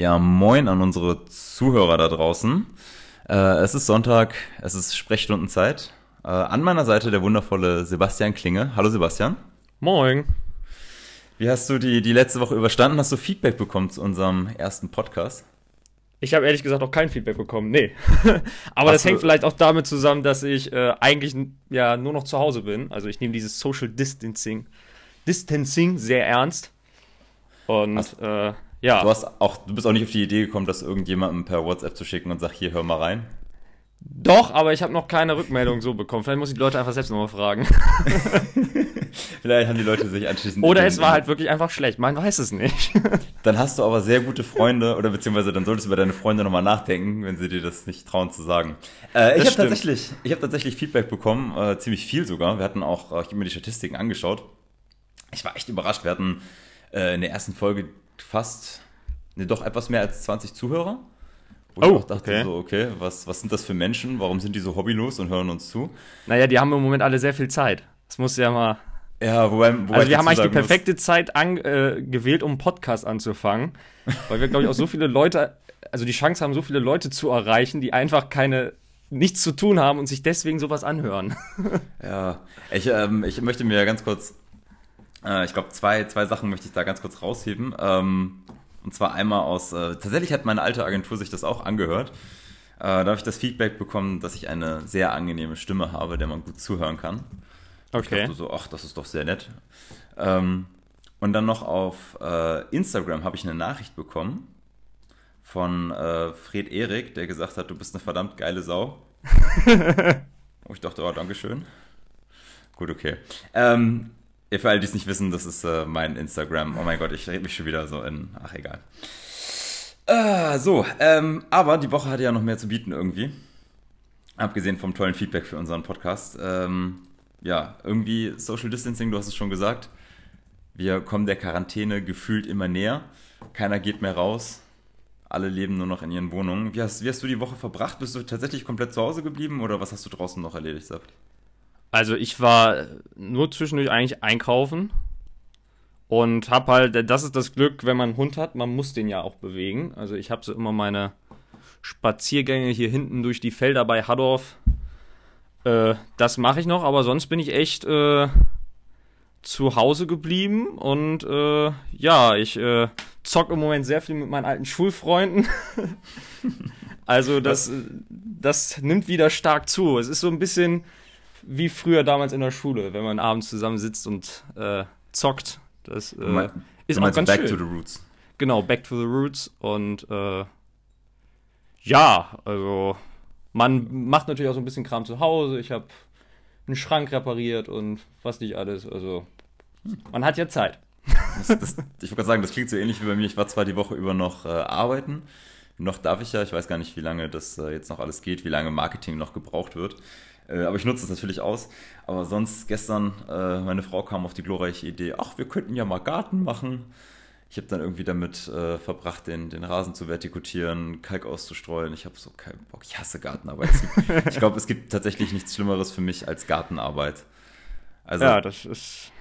Ja, moin an unsere Zuhörer da draußen. Äh, es ist Sonntag, es ist Sprechstundenzeit. Äh, an meiner Seite der wundervolle Sebastian Klinge. Hallo Sebastian. Moin. Wie hast du die, die letzte Woche überstanden? Hast du Feedback bekommen zu unserem ersten Podcast? Ich habe ehrlich gesagt auch kein Feedback bekommen. Nee. Aber Hast das hängt vielleicht auch damit zusammen, dass ich äh, eigentlich ja nur noch zu Hause bin. Also ich nehme dieses Social Distancing, Distancing sehr ernst. Und äh, ja. Du hast auch, du bist auch nicht auf die Idee gekommen, das irgendjemandem per WhatsApp zu schicken und sag, hier, hör mal rein. Doch, aber ich habe noch keine Rückmeldung so bekommen. Vielleicht muss ich die Leute einfach selbst nochmal fragen. Vielleicht haben die Leute sich anschließend. Oder es war halt wirklich einfach schlecht. Man weiß es nicht. dann hast du aber sehr gute Freunde, oder beziehungsweise dann solltest du über deine Freunde nochmal nachdenken, wenn sie dir das nicht trauen zu sagen. Äh, ich habe tatsächlich, ich habe tatsächlich Feedback bekommen, äh, ziemlich viel sogar. Wir hatten auch, äh, ich habe mir die Statistiken angeschaut. Ich war echt überrascht. Wir hatten äh, in der ersten Folge fast, ne, doch etwas mehr als 20 Zuhörer. Wo oh, ich auch dachte okay. so, okay, was, was sind das für Menschen? Warum sind die so hobbylos und hören uns zu? Naja, die haben im Moment alle sehr viel Zeit. Das muss ja mal. Ja, wobei, wobei Also wir haben eigentlich die perfekte muss. Zeit an, äh, gewählt, um einen Podcast anzufangen. weil wir, glaube ich, auch so viele Leute, also die Chance haben, so viele Leute zu erreichen, die einfach keine nichts zu tun haben und sich deswegen sowas anhören. ja, ich, ähm, ich möchte mir ganz kurz, äh, ich glaube, zwei, zwei Sachen möchte ich da ganz kurz rausheben. Ähm, und zwar einmal aus, äh, tatsächlich hat meine alte Agentur sich das auch angehört. Äh, da habe ich das Feedback bekommen, dass ich eine sehr angenehme Stimme habe, der man gut zuhören kann. Okay. Ich dachte so, ach, das ist doch sehr nett. Ähm, und dann noch auf äh, Instagram habe ich eine Nachricht bekommen von äh, Fred Erik, der gesagt hat, du bist eine verdammt geile Sau. oh, ich dachte, oh, Dankeschön. Gut, okay. Ähm, für alle, die es nicht wissen, das ist äh, mein Instagram. Oh mein Gott, ich rede mich schon wieder so in. Ach, egal. Äh, so, ähm, aber die Woche hatte ja noch mehr zu bieten irgendwie. Abgesehen vom tollen Feedback für unseren Podcast. Ähm, ja, irgendwie Social Distancing, du hast es schon gesagt. Wir kommen der Quarantäne gefühlt immer näher. Keiner geht mehr raus. Alle leben nur noch in ihren Wohnungen. Wie hast, wie hast du die Woche verbracht? Bist du tatsächlich komplett zu Hause geblieben oder was hast du draußen noch erledigt, Saft? Also ich war nur zwischendurch eigentlich einkaufen und hab halt, das ist das Glück, wenn man einen Hund hat, man muss den ja auch bewegen. Also ich habe so immer meine Spaziergänge hier hinten durch die Felder bei Haddorf. Äh, das mache ich noch, aber sonst bin ich echt äh, zu Hause geblieben und äh, ja, ich äh, zock im Moment sehr viel mit meinen alten Schulfreunden. also das, das nimmt wieder stark zu. Es ist so ein bisschen wie früher damals in der Schule, wenn man abends zusammen sitzt und äh, zockt. Das äh, mein, ist auch ganz back schön. to the roots. Genau, back to the roots und äh, ja, also man macht natürlich auch so ein bisschen Kram zu Hause. Ich habe einen Schrank repariert und was nicht alles. Also man hat ja Zeit. Das, das, ich wollte gerade sagen, das klingt so ähnlich wie bei mir. Ich war zwar die Woche über noch äh, arbeiten. Noch darf ich ja, ich weiß gar nicht, wie lange das äh, jetzt noch alles geht, wie lange Marketing noch gebraucht wird. Äh, aber ich nutze es natürlich aus. Aber sonst gestern, äh, meine Frau kam auf die glorreiche Idee, ach, wir könnten ja mal Garten machen. Ich habe dann irgendwie damit äh, verbracht, den, den Rasen zu vertikutieren, Kalk auszustreuen. Ich habe so keinen Bock. Ich hasse Gartenarbeit. ich glaube, es gibt tatsächlich nichts Schlimmeres für mich als Gartenarbeit. Also, ja, das ist.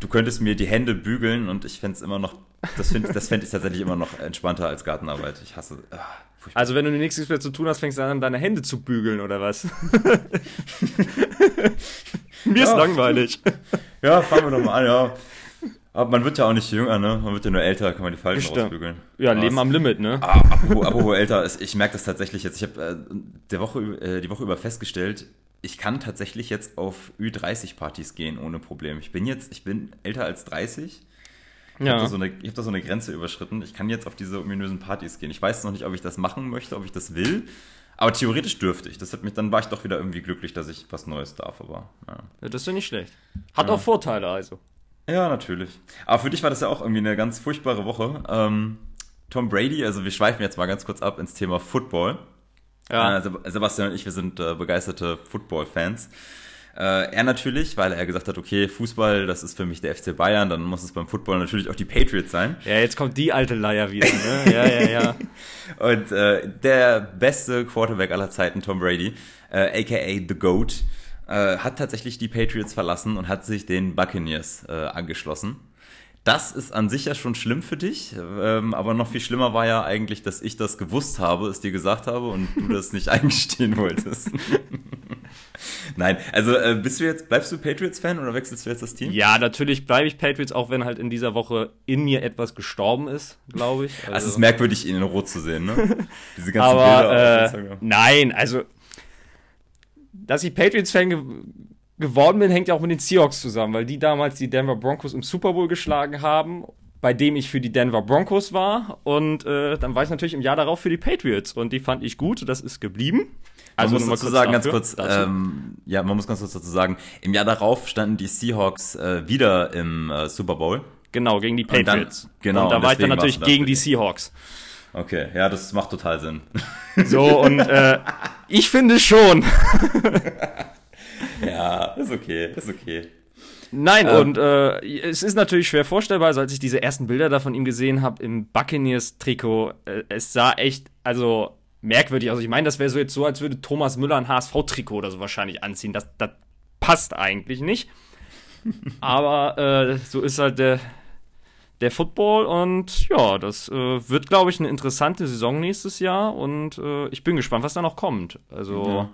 Du könntest mir die Hände bügeln und ich fände es immer noch. Das finde das fänd ich tatsächlich immer noch entspannter als Gartenarbeit. Ich hasse. Ah. Also wenn du nichts mehr zu tun hast, fängst du an, deine Hände zu bügeln oder was? Mir ist langweilig. Ja, fangen wir doch mal an, ja. Aber man wird ja auch nicht jünger, ne? Man wird ja nur älter, kann man die Falten Bestimmt. rausbügeln. Ja, Was? Leben am Limit, ne? Ah, apropos, apropos älter, ich merke das tatsächlich jetzt. Ich habe äh, Woche, äh, die Woche über festgestellt, ich kann tatsächlich jetzt auf Ü30-Partys gehen ohne Problem. Ich bin jetzt, ich bin älter als 30 ich ja. habe da, so eine, hab da so eine Grenze überschritten. Ich kann jetzt auf diese ominösen Partys gehen. Ich weiß noch nicht, ob ich das machen möchte, ob ich das will. Aber theoretisch dürfte ich. Das hat mich, dann war ich doch wieder irgendwie glücklich, dass ich was Neues darf. Aber ja. ja das ist ja nicht schlecht. Hat ja. auch Vorteile also. Ja, natürlich. Aber für dich war das ja auch irgendwie eine ganz furchtbare Woche. Ähm, Tom Brady, also wir schweifen jetzt mal ganz kurz ab ins Thema Football. Ja. Äh, Sebastian und ich, wir sind äh, begeisterte Football-Fans. Äh, er natürlich, weil er gesagt hat, okay, Fußball, das ist für mich der FC Bayern, dann muss es beim Football natürlich auch die Patriots sein. Ja, jetzt kommt die alte Leier wieder, ne? Ja, ja, ja. Und äh, der beste Quarterback aller Zeiten, Tom Brady, äh, aka The Goat, äh, hat tatsächlich die Patriots verlassen und hat sich den Buccaneers äh, angeschlossen. Das ist an sich ja schon schlimm für dich, ähm, aber noch viel schlimmer war ja eigentlich, dass ich das gewusst habe, es dir gesagt habe und du das nicht eingestehen wolltest. Nein, also äh, bist du jetzt, bleibst du Patriots-Fan oder wechselst du jetzt das Team? Ja, natürlich bleibe ich Patriots, auch wenn halt in dieser Woche in mir etwas gestorben ist, glaube ich. Also, es ist merkwürdig, ihn in Rot zu sehen, ne? Diese ganzen Aber, Bilder. Äh, nein, also, dass ich Patriots-Fan geworden bin, hängt ja auch mit den Seahawks zusammen, weil die damals die Denver Broncos im Super Bowl geschlagen haben bei dem ich für die Denver Broncos war. Und äh, dann war ich natürlich im Jahr darauf für die Patriots. Und die fand ich gut, das ist geblieben. Also man muss dazu sagen, ganz kurz, ähm, ja, man muss ganz kurz dazu sagen, im Jahr darauf standen die Seahawks äh, wieder im äh, Super Bowl. Genau, gegen die Patriots. Und dann, genau. Und da war ich dann natürlich gegen die Seahawks. Okay, ja, das macht total Sinn. So, und äh, ich finde schon. ja, ist okay, ist okay. Nein, ähm, und äh, es ist natürlich schwer vorstellbar, also als ich diese ersten Bilder da von ihm gesehen habe im Buccaneers-Trikot, äh, es sah echt, also merkwürdig. Also ich meine, das wäre so jetzt so, als würde Thomas Müller ein HSV-Trikot oder so wahrscheinlich anziehen. Das, das passt eigentlich nicht. Aber äh, so ist halt der, der Football und ja, das äh, wird, glaube ich, eine interessante Saison nächstes Jahr und äh, ich bin gespannt, was da noch kommt. Also. Ja.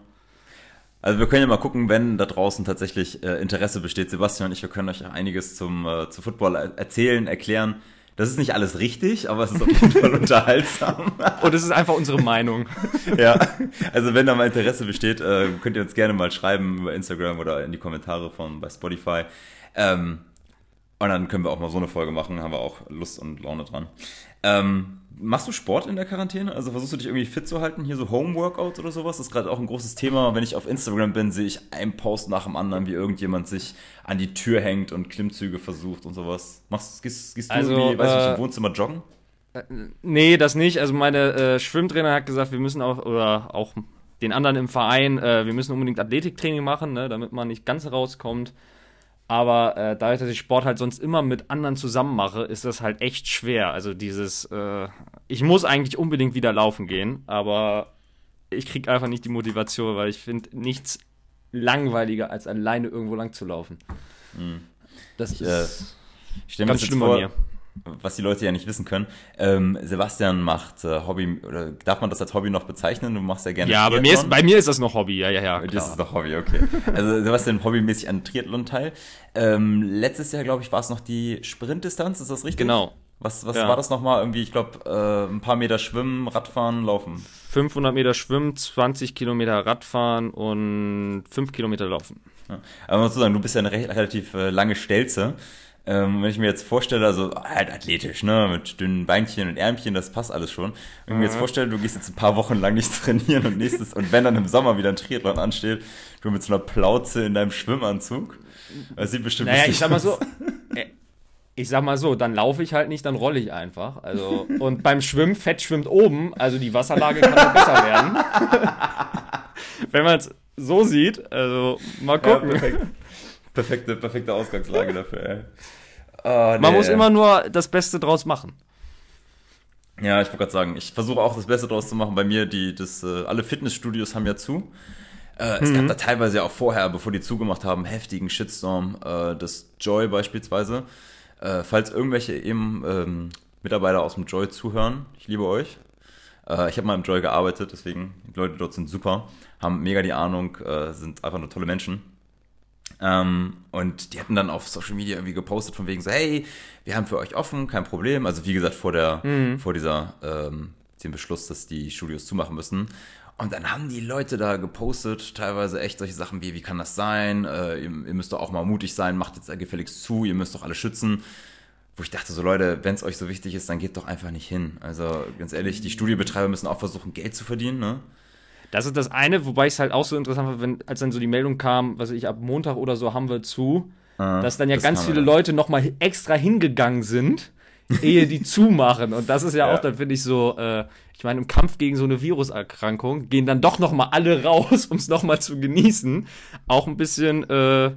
Also wir können ja mal gucken, wenn da draußen tatsächlich äh, Interesse besteht. Sebastian und ich, wir können euch einiges zum, äh, zu Football erzählen, erklären. Das ist nicht alles richtig, aber es ist auf jeden Fall unterhaltsam. Und es ist einfach unsere Meinung. ja, also wenn da mal Interesse besteht, äh, könnt ihr uns gerne mal schreiben über Instagram oder in die Kommentare von bei Spotify. Ähm, und dann können wir auch mal so eine Folge machen, haben wir auch Lust und Laune dran. Ähm, Machst du Sport in der Quarantäne? Also versuchst du dich irgendwie fit zu halten? Hier so Home-Workouts oder sowas? Das ist gerade auch ein großes Thema. Wenn ich auf Instagram bin, sehe ich einen Post nach dem anderen, wie irgendjemand sich an die Tür hängt und Klimmzüge versucht und sowas. Machst, gehst, gehst du also, irgendwie, weiß äh, nicht, im Wohnzimmer joggen? Äh, nee, das nicht. Also meine äh, Schwimmtrainer hat gesagt, wir müssen auch, oder auch den anderen im Verein, äh, wir müssen unbedingt Athletiktraining machen, ne, damit man nicht ganz rauskommt. Aber äh, dadurch, dass ich Sport halt sonst immer mit anderen zusammen mache, ist das halt echt schwer. Also dieses, äh, ich muss eigentlich unbedingt wieder laufen gehen, aber ich kriege einfach nicht die Motivation, weil ich finde nichts langweiliger, als alleine irgendwo lang zu laufen. Mhm. Das ich, ist äh, ganz schlimm vor, bei mir was die Leute ja nicht wissen können. Ähm, Sebastian macht äh, Hobby, oder darf man das als Hobby noch bezeichnen? Du machst ja gerne Ja, aber mir ist, bei mir ist das noch Hobby, ja, ja, ja. Das ist noch Hobby, okay. Also Sebastian hobbymäßig an Triathlon teil. Ähm, letztes Jahr, glaube ich, war es noch die Sprintdistanz, ist das richtig? Genau. Was, was ja. war das nochmal? Irgendwie, ich glaube, äh, ein paar Meter schwimmen, Radfahren, laufen. 500 Meter schwimmen, 20 Kilometer Radfahren und 5 Kilometer laufen. Ja. Aber man muss sagen, du bist ja eine relativ äh, lange Stelze. Ähm, wenn ich mir jetzt vorstelle, also halt athletisch, ne, mit dünnen Beinchen und Ärmchen, das passt alles schon. Wenn ich mir jetzt mhm. vorstelle, du gehst jetzt ein paar Wochen lang nicht trainieren und nächstes, und wenn dann im Sommer wieder ein Triathlon ansteht, du mit so einer Plauze in deinem Schwimmanzug, das sieht bestimmt naja, ich sag mal so, äh, ich sag mal so, dann laufe ich halt nicht, dann rolle ich einfach. Also, und beim Schwimmen, Fett schwimmt oben, also die Wasserlage kann noch besser werden. wenn man es so sieht, also mal gucken. Ja. Perfekte, perfekte Ausgangslage dafür, ey. Oh, nee. Man muss immer nur das Beste draus machen. Ja, ich wollte gerade sagen, ich versuche auch das Beste draus zu machen. Bei mir, die, das, äh, alle Fitnessstudios haben ja zu. Äh, es mhm. gab da teilweise auch vorher, bevor die zugemacht haben, heftigen Shitstorm. Äh, das Joy beispielsweise. Äh, falls irgendwelche eben ähm, Mitarbeiter aus dem Joy zuhören, ich liebe euch. Ich habe mal im Joy gearbeitet, deswegen die Leute dort sind super, haben mega die Ahnung, sind einfach nur tolle Menschen. Ähm, und die hatten dann auf Social Media irgendwie gepostet von wegen so, hey, wir haben für euch offen, kein Problem. Also wie gesagt, vor der, mhm. vor dieser, ähm, dem Beschluss, dass die Studios zumachen müssen. Und dann haben die Leute da gepostet, teilweise echt solche Sachen wie, wie kann das sein? Äh, ihr, ihr, müsst doch auch mal mutig sein, macht jetzt gefälligst zu, ihr müsst doch alle schützen. Wo ich dachte so, Leute, wenn es euch so wichtig ist, dann geht doch einfach nicht hin. Also ganz ehrlich, die Studiobetreiber müssen auch versuchen, Geld zu verdienen, ne? Das ist das eine, wobei ich es halt auch so interessant fand, wenn, als dann so die Meldung kam, was ich ab Montag oder so haben wir zu, ah, dass dann ja ganz viele Leute nochmal extra hingegangen sind, ehe die zumachen. Und das ist ja, ja. auch, dann finde ich so, äh, ich meine, im Kampf gegen so eine Viruserkrankung gehen dann doch nochmal alle raus, um es nochmal zu genießen. Auch ein bisschen äh,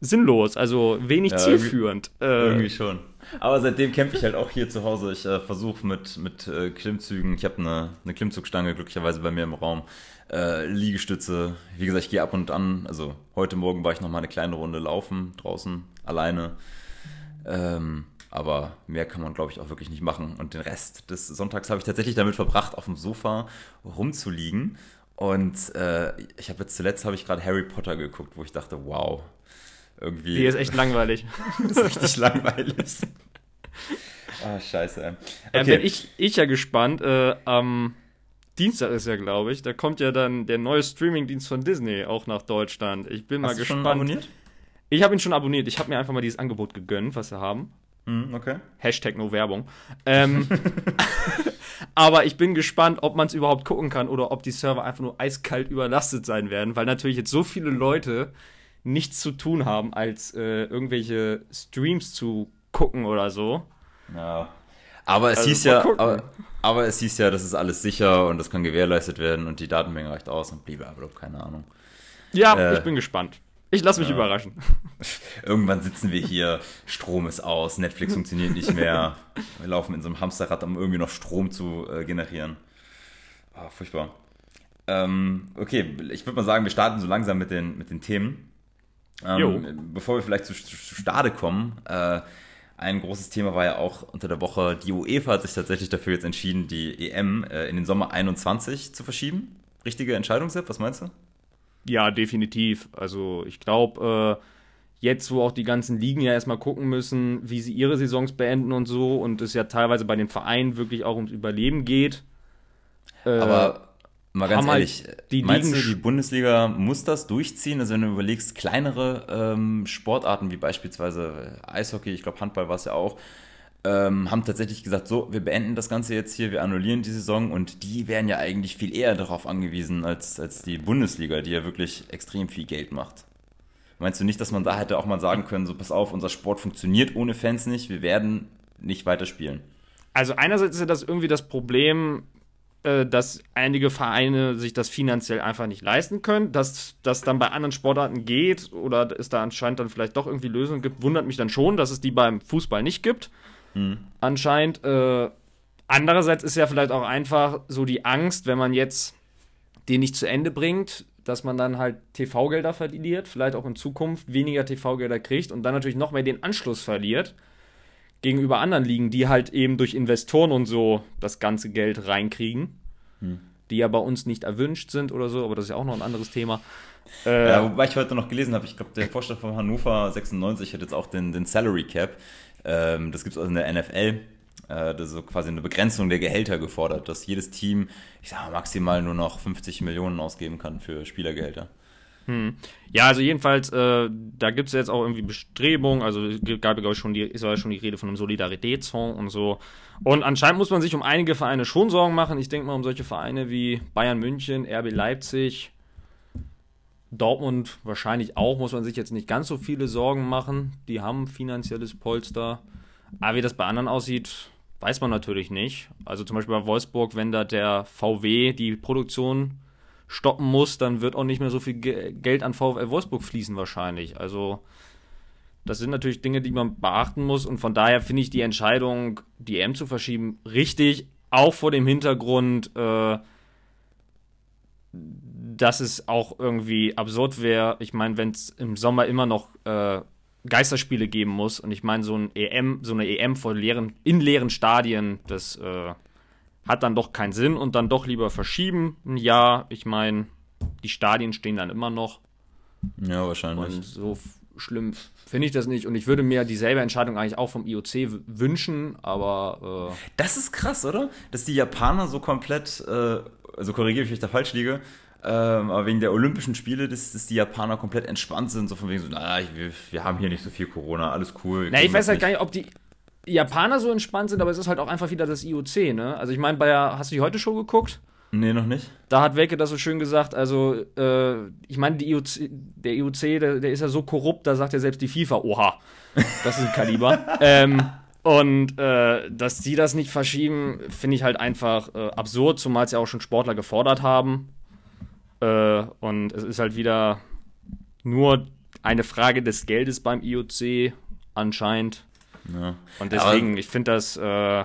sinnlos, also wenig ja, zielführend. Irgendwie, äh, irgendwie schon. Aber seitdem kämpfe ich halt auch hier zu Hause. Ich äh, versuche mit, mit äh, Klimmzügen, ich habe eine, eine Klimmzugstange glücklicherweise bei mir im Raum, äh, Liegestütze. Wie gesagt, ich gehe ab und an, also heute Morgen war ich noch mal eine kleine Runde laufen draußen, alleine. Ähm, Aber mehr kann man, glaube ich, auch wirklich nicht machen. Und den Rest des Sonntags habe ich tatsächlich damit verbracht, auf dem Sofa rumzuliegen. Und äh, ich habe jetzt zuletzt habe ich gerade Harry Potter geguckt, wo ich dachte, wow, irgendwie. Die ist echt langweilig. ist richtig langweilig. Ah, scheiße. Okay. Ähm, bin ich, ich ja gespannt. Äh, am Dienstag ist ja, glaube ich, da kommt ja dann der neue Streamingdienst von Disney auch nach Deutschland. Ich bin Hast mal gespannt. Schon abonniert? Ich habe ihn schon abonniert. Ich habe mir einfach mal dieses Angebot gegönnt, was sie haben. Mm, okay. Hashtag no Werbung. Ähm, aber ich bin gespannt, ob man es überhaupt gucken kann oder ob die Server einfach nur eiskalt überlastet sein werden, weil natürlich jetzt so viele Leute nichts zu tun haben, als äh, irgendwelche Streams zu gucken oder so. Ja. Aber es also hieß ja, aber, aber, es hieß ja, das ist alles sicher und das kann gewährleistet werden und die Datenmenge reicht aus und blablabla, keine Ahnung. Ja, äh, ich bin gespannt. Ich lasse mich ja. überraschen. Irgendwann sitzen wir hier, Strom ist aus, Netflix funktioniert nicht mehr. Wir laufen in so einem Hamsterrad, um irgendwie noch Strom zu äh, generieren. Oh, furchtbar. Ähm, okay, ich würde mal sagen, wir starten so langsam mit den, mit den Themen. Ähm, bevor wir vielleicht zu, zu, zu Stade kommen, äh, ein großes Thema war ja auch unter der Woche, die UEFA hat sich tatsächlich dafür jetzt entschieden, die EM äh, in den Sommer 21 zu verschieben. Richtige Entscheidung, Sepp? Was meinst du? Ja, definitiv. Also ich glaube, äh, jetzt, wo auch die ganzen Ligen ja erstmal gucken müssen, wie sie ihre Saisons beenden und so, und es ja teilweise bei den Vereinen wirklich auch ums Überleben geht. Äh, Aber Mal ganz halt ehrlich, die meinst Ligen du, die Bundesliga muss das durchziehen? Also wenn du überlegst, kleinere ähm, Sportarten wie beispielsweise Eishockey, ich glaube Handball war es ja auch, ähm, haben tatsächlich gesagt, so, wir beenden das Ganze jetzt hier, wir annullieren die Saison und die wären ja eigentlich viel eher darauf angewiesen als, als die Bundesliga, die ja wirklich extrem viel Geld macht. Meinst du nicht, dass man da hätte auch mal sagen können, so pass auf, unser Sport funktioniert ohne Fans nicht, wir werden nicht weiterspielen? Also einerseits ist ja das irgendwie das Problem, dass einige Vereine sich das finanziell einfach nicht leisten können. Dass das dann bei anderen Sportarten geht oder es da anscheinend dann vielleicht doch irgendwie Lösungen gibt, wundert mich dann schon, dass es die beim Fußball nicht gibt. Mhm. Anscheinend. Äh, andererseits ist ja vielleicht auch einfach so die Angst, wenn man jetzt den nicht zu Ende bringt, dass man dann halt TV-Gelder verliert, vielleicht auch in Zukunft weniger TV-Gelder kriegt und dann natürlich noch mehr den Anschluss verliert gegenüber anderen Ligen, die halt eben durch Investoren und so das ganze Geld reinkriegen, hm. die ja bei uns nicht erwünscht sind oder so, aber das ist ja auch noch ein anderes Thema. Äh, ja, wobei ich heute noch gelesen habe, ich glaube, der Vorstand von Hannover 96 hat jetzt auch den, den Salary Cap. Ähm, das gibt es also in der NFL. Äh, das ist so quasi eine Begrenzung der Gehälter gefordert, dass jedes Team, ich sag mal, maximal nur noch 50 Millionen ausgeben kann für Spielergehälter. Hm. Ja, also jedenfalls, äh, da gibt es jetzt auch irgendwie Bestrebungen, also gab glaube ich schon die, ist ja schon die Rede von einem Solidaritätsfonds und so. Und anscheinend muss man sich um einige Vereine schon Sorgen machen. Ich denke mal um solche Vereine wie Bayern München, RB Leipzig, Dortmund wahrscheinlich auch, muss man sich jetzt nicht ganz so viele Sorgen machen. Die haben finanzielles Polster. Aber wie das bei anderen aussieht, weiß man natürlich nicht. Also zum Beispiel bei Wolfsburg, wenn da der VW die Produktion stoppen muss, dann wird auch nicht mehr so viel Geld an VfL Wolfsburg fließen wahrscheinlich. Also das sind natürlich Dinge, die man beachten muss und von daher finde ich die Entscheidung, die EM zu verschieben, richtig, auch vor dem Hintergrund, äh, dass es auch irgendwie absurd wäre. Ich meine, wenn es im Sommer immer noch äh, Geisterspiele geben muss und ich meine, so ein EM, so eine EM vor leeren, in leeren Stadien, das äh, hat dann doch keinen Sinn und dann doch lieber verschieben. Ein Jahr, ich meine, die Stadien stehen dann immer noch. Ja, wahrscheinlich. Und so schlimm finde ich das nicht. Und ich würde mir dieselbe Entscheidung eigentlich auch vom IOC wünschen, aber. Äh das ist krass, oder? Dass die Japaner so komplett, äh, also korrigiere ich, wenn ich da falsch liege, ähm, aber wegen der Olympischen Spiele, dass, dass, die Japaner komplett entspannt sind, so von wegen so, naja, wir, wir haben hier nicht so viel Corona, alles cool. Na, ich weiß halt nicht. gar nicht, ob die, Japaner so entspannt sind, aber es ist halt auch einfach wieder das IOC, ne? Also ich meine, bei hast du die heute Show geguckt? Nee, noch nicht. Da hat Welke das so schön gesagt, also äh, ich meine, IOC, der IOC, der, der, ist ja so korrupt, da sagt ja selbst die FIFA, oha, das ist ein Kaliber. ähm, und äh, dass die das nicht verschieben, finde ich halt einfach äh, absurd, zumal es ja auch schon Sportler gefordert haben. Äh, und es ist halt wieder nur eine Frage des Geldes beim IOC anscheinend. Ja. Und deswegen, Aber ich finde das äh,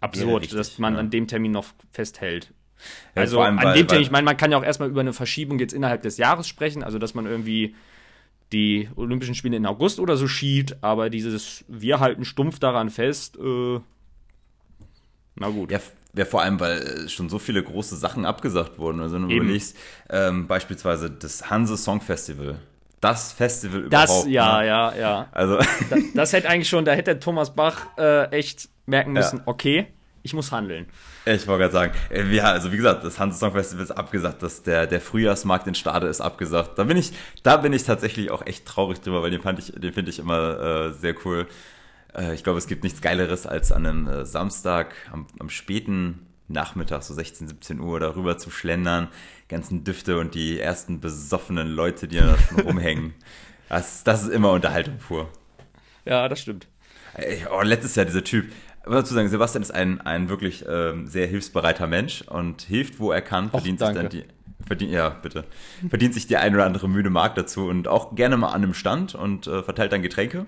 absurd, ja, richtig, dass man ja. an dem Termin noch festhält. also allem, an weil, dem Termin, ich meine, man kann ja auch erstmal über eine Verschiebung jetzt innerhalb des Jahres sprechen, also dass man irgendwie die Olympischen Spiele in August oder so schiebt, aber dieses, wir halten stumpf daran fest, äh, na gut. Ja, ja, vor allem, weil schon so viele große Sachen abgesagt wurden. Also wenn du überlegst, ähm, beispielsweise das Hanse Song Festival. Das Festival das, überhaupt. ja, ne? ja, ja. Also, Das, das hätte eigentlich schon, da hätte Thomas Bach äh, echt merken müssen, Ja. okay, ich muss handeln. ich wollte gerade sagen, äh, ja, also wie gesagt, das Hanse Song Festival ist abgesagt, das, der, der Frühjahrsmarkt in Stade ist abgesagt. Da bin ich, da bin ich tatsächlich auch echt traurig drüber, weil den fand ich, den finde ich immer äh, sehr cool. Äh, ich glaube, es gibt nichts Geileres, als an einem äh, Samstag am, am späten Nachmittag, so 16, 17 Uhr, darüber zu schlendern, ganzen Düfte und die ersten besoffenen Leute, die da schon rumhängen. Das, das ist immer Unterhaltung pur. Ja, das stimmt. Oh, letztes Jahr dieser Typ. Ich muss dazu sagen, Sebastian ist ein, ein wirklich ähm, sehr hilfsbereiter Mensch und hilft, wo er kann, verdient sich danke. dann die. Verdient, ja, bitte. Verdient sich die ein oder andere müde Mark dazu und auch gerne mal an einem Stand und äh, verteilt dann Getränke.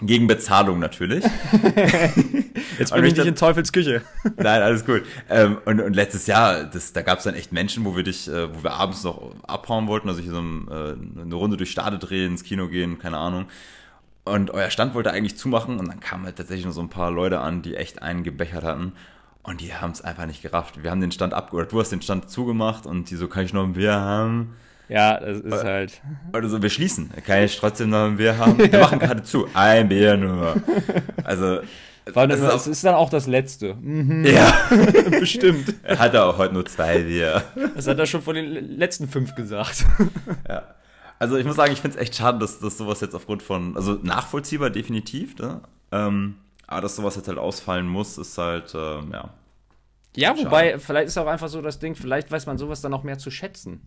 Gegen Bezahlung natürlich. Jetzt bin ich ich nicht in Teufels Küche. Nein, alles gut. Ähm, und, und letztes Jahr, das, da gab es dann echt Menschen, wo wir dich, äh, wo wir abends noch abhauen wollten, also hier so ein, äh, eine Runde durch Stade drehen, ins Kino gehen, keine Ahnung. Und euer Stand wollte eigentlich zumachen und dann kamen halt tatsächlich nur so ein paar Leute an, die echt einen gebechert hatten. Und die haben es einfach nicht gerafft. Wir haben den Stand ab, oder du hast den Stand zugemacht und die so, kann ich noch ein Bier haben? Ja, das ist halt. Oder so, wir schließen. Kann ich trotzdem noch ein Bier haben? Wir machen gerade zu. Ein Bier nur. Also, Weil das das ist es auch, ist dann auch das Letzte. Mhm, ja, bestimmt. er hatte auch heute nur zwei Bier. Das hat er schon von den letzten fünf gesagt. Ja. Also ich muss sagen, ich finde es echt schade, dass, dass sowas jetzt aufgrund von, also nachvollziehbar definitiv, ne? ähm, aber dass sowas jetzt halt ausfallen muss, ist halt, ähm, ja. Ja, wobei, vielleicht ist auch einfach so das Ding, vielleicht weiß man sowas dann auch mehr zu schätzen.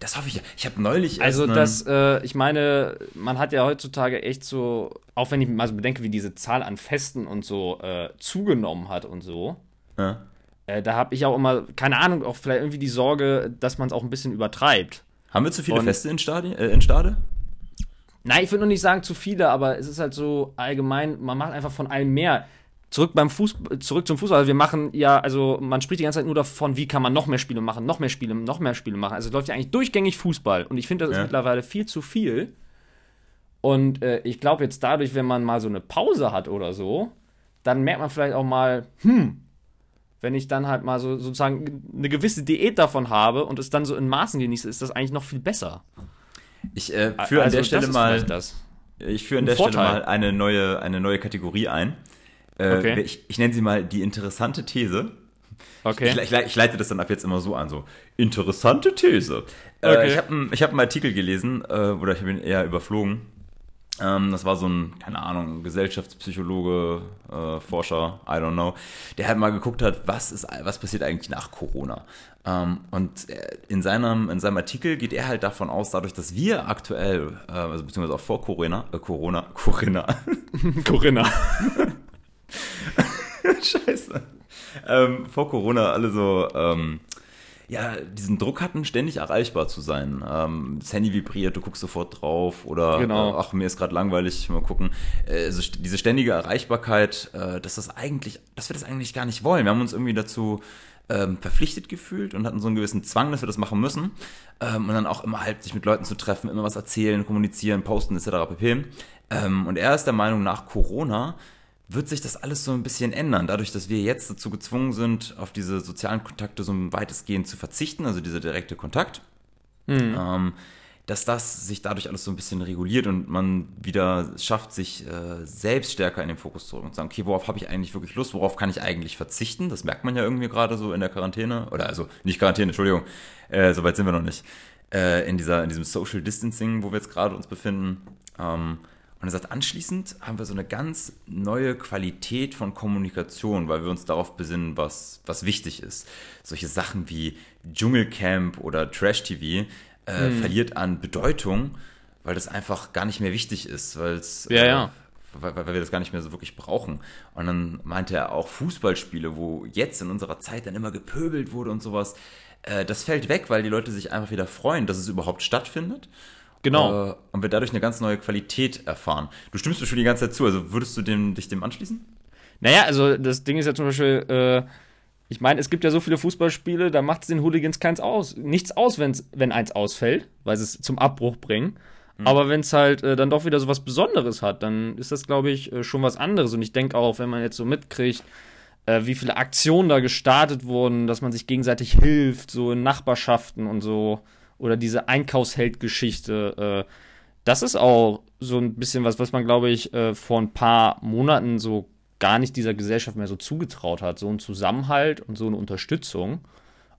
Das hoffe ich ja. Ich habe neulich Also das, äh, ich meine, man hat ja heutzutage echt so, auch wenn ich mal so bedenke, wie diese Zahl an Festen und so äh, zugenommen hat und so, Ja. äh, da habe ich auch immer, keine Ahnung, auch vielleicht irgendwie die Sorge, dass man es auch ein bisschen übertreibt. Haben wir zu viele Und- Feste in Stade? Äh, in Stade? Nein, ich würde noch nicht sagen zu viele, aber es ist halt so allgemein, man macht einfach von allem mehr. Zurück beim Fußball, zurück zum Fußball. Also wir machen ja, also man spricht die ganze Zeit nur davon, wie kann man noch mehr Spiele machen, noch mehr Spiele, noch mehr Spiele machen. Also es läuft ja eigentlich durchgängig Fußball. Und ich finde, das ist Ja. mittlerweile viel zu viel. Und äh, ich glaube jetzt dadurch, wenn man mal so eine Pause hat oder so, dann merkt man vielleicht auch mal, hm, wenn ich dann halt mal so sozusagen eine gewisse Diät davon habe und es dann so in Maßen genieße, ist das eigentlich noch viel besser. Ich äh, führe an Also der das Stelle ist mal, ich führe an der Stelle Vorteil. mal eine neue, eine neue Kategorie ein. Äh, Okay. ich, ich nenne sie mal die interessante These. Okay. Ich, ich, ich leite das dann ab jetzt immer so an, so interessante These. Okay. Äh, ich habe einen ich hab einen Artikel gelesen, äh, oder ich habe ihn eher überflogen. Ähm, das war so ein, keine Ahnung, Gesellschaftspsychologe, äh, Forscher, I don't know, der halt mal geguckt hat, was ist, was passiert eigentlich nach Corona. Ähm, und äh, in seinem, in seinem Artikel geht er halt davon aus, dadurch, dass wir aktuell, äh, also beziehungsweise auch vor Corona, äh, Corona, Corinna, Corinna. Scheiße. Ähm, vor Corona alle so, ähm, ja, diesen Druck hatten, ständig erreichbar zu sein. Ähm, das Handy vibriert, du guckst sofort drauf oder Genau. äh, ach, mir ist gerade langweilig, mal gucken. Äh, also diese ständige Erreichbarkeit, äh, dass das eigentlich, dass wir das eigentlich gar nicht wollen. Wir haben uns irgendwie dazu ähm, verpflichtet gefühlt und hatten so einen gewissen Zwang, dass wir das machen müssen. Ähm, und dann auch immer halt sich mit Leuten zu treffen, immer was erzählen, kommunizieren, posten etc. pp. Ähm, und er ist der Meinung, nach Corona wird sich das alles so ein bisschen ändern, dadurch, dass wir jetzt dazu gezwungen sind, auf diese sozialen Kontakte so weitestgehend zu verzichten, also dieser direkte Kontakt, ähm, dass das sich dadurch alles so ein bisschen reguliert und man wieder schafft, sich äh, selbst stärker in den Fokus zu rücken und zu sagen, okay, worauf habe ich eigentlich wirklich Lust, worauf kann ich eigentlich verzichten? Das merkt man ja irgendwie gerade so in der Quarantäne, oder also nicht Quarantäne, Entschuldigung, äh, soweit sind wir noch nicht, äh, in, dieser, in diesem Social Distancing, wo wir jetzt gerade uns befinden. Ähm, und er sagt, anschließend haben wir so eine ganz neue Qualität von Kommunikation, weil wir uns darauf besinnen, was, was wichtig ist. Solche Sachen wie Dschungelcamp oder Trash-TV äh, Mhm. verliert an Bedeutung, weil das einfach gar nicht mehr wichtig ist, Ja, äh, ja. Weil, weil wir das gar nicht mehr so wirklich brauchen. Und dann meinte er auch Fußballspiele, wo jetzt in unserer Zeit dann immer gepöbelt wurde und sowas, äh, das fällt weg, weil die Leute sich einfach wieder freuen, dass es überhaupt stattfindet. Genau. Äh, und wir dadurch eine ganz neue Qualität erfahren. Du stimmst mir schon die ganze Zeit zu, also würdest du dem, dich dem anschließen? Naja, also das Ding ist ja zum Beispiel, äh, ich meine, es gibt ja so viele Fußballspiele, da macht es den Hooligans keins aus, nichts aus, wenn's, wenn eins ausfällt, weil sie es zum Abbruch bringen. Mhm. Aber wenn es halt äh, dann doch wieder so was Besonderes hat, dann ist das, glaube ich, äh, schon was anderes. Und ich denke auch, wenn man jetzt so mitkriegt, äh, wie viele Aktionen da gestartet wurden, dass man sich gegenseitig hilft, so in Nachbarschaften und so, oder diese Einkaufsheldgeschichte, äh, das ist auch so ein bisschen was, was man, glaube ich, äh, vor ein paar Monaten so gar nicht dieser Gesellschaft mehr so zugetraut hat. So ein Zusammenhalt und so eine Unterstützung.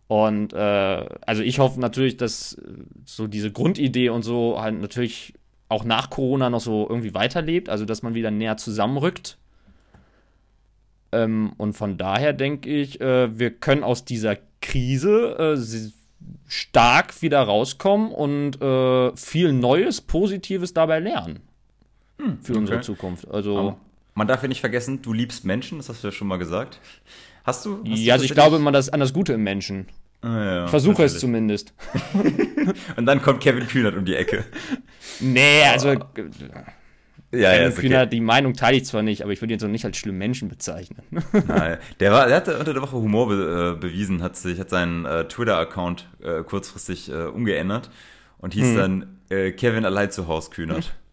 Und äh, also ich hoffe natürlich, dass so diese Grundidee und so halt natürlich auch nach Corona noch so irgendwie weiterlebt, also dass man wieder näher zusammenrückt. Ähm, und von daher denke ich, äh, wir können aus dieser Krise äh, stark wieder rauskommen und äh, viel Neues, Positives dabei lernen. Hm, für okay. unsere Zukunft. Also. Aber man darf ja nicht vergessen, du liebst Menschen, das hast du ja schon mal gesagt. Hast du? Hast ja, also ich glaube man das an das Gute im Menschen. Ah, ja, ich versuche natürlich. es zumindest. Und dann kommt Kevin Kühnert um die Ecke. Nee, also. Ja, Kevin ja, Kühnert, okay. die Meinung teile ich zwar nicht, aber ich würde ihn so nicht als schlimm Menschen bezeichnen. Nein, der, war, der hatte unter der Woche Humor be, äh, bewiesen, hat sich, hat seinen äh, Twitter-Account äh, kurzfristig äh, umgeändert und hieß hm. dann äh, Kevin allein zu Haus Kühnert.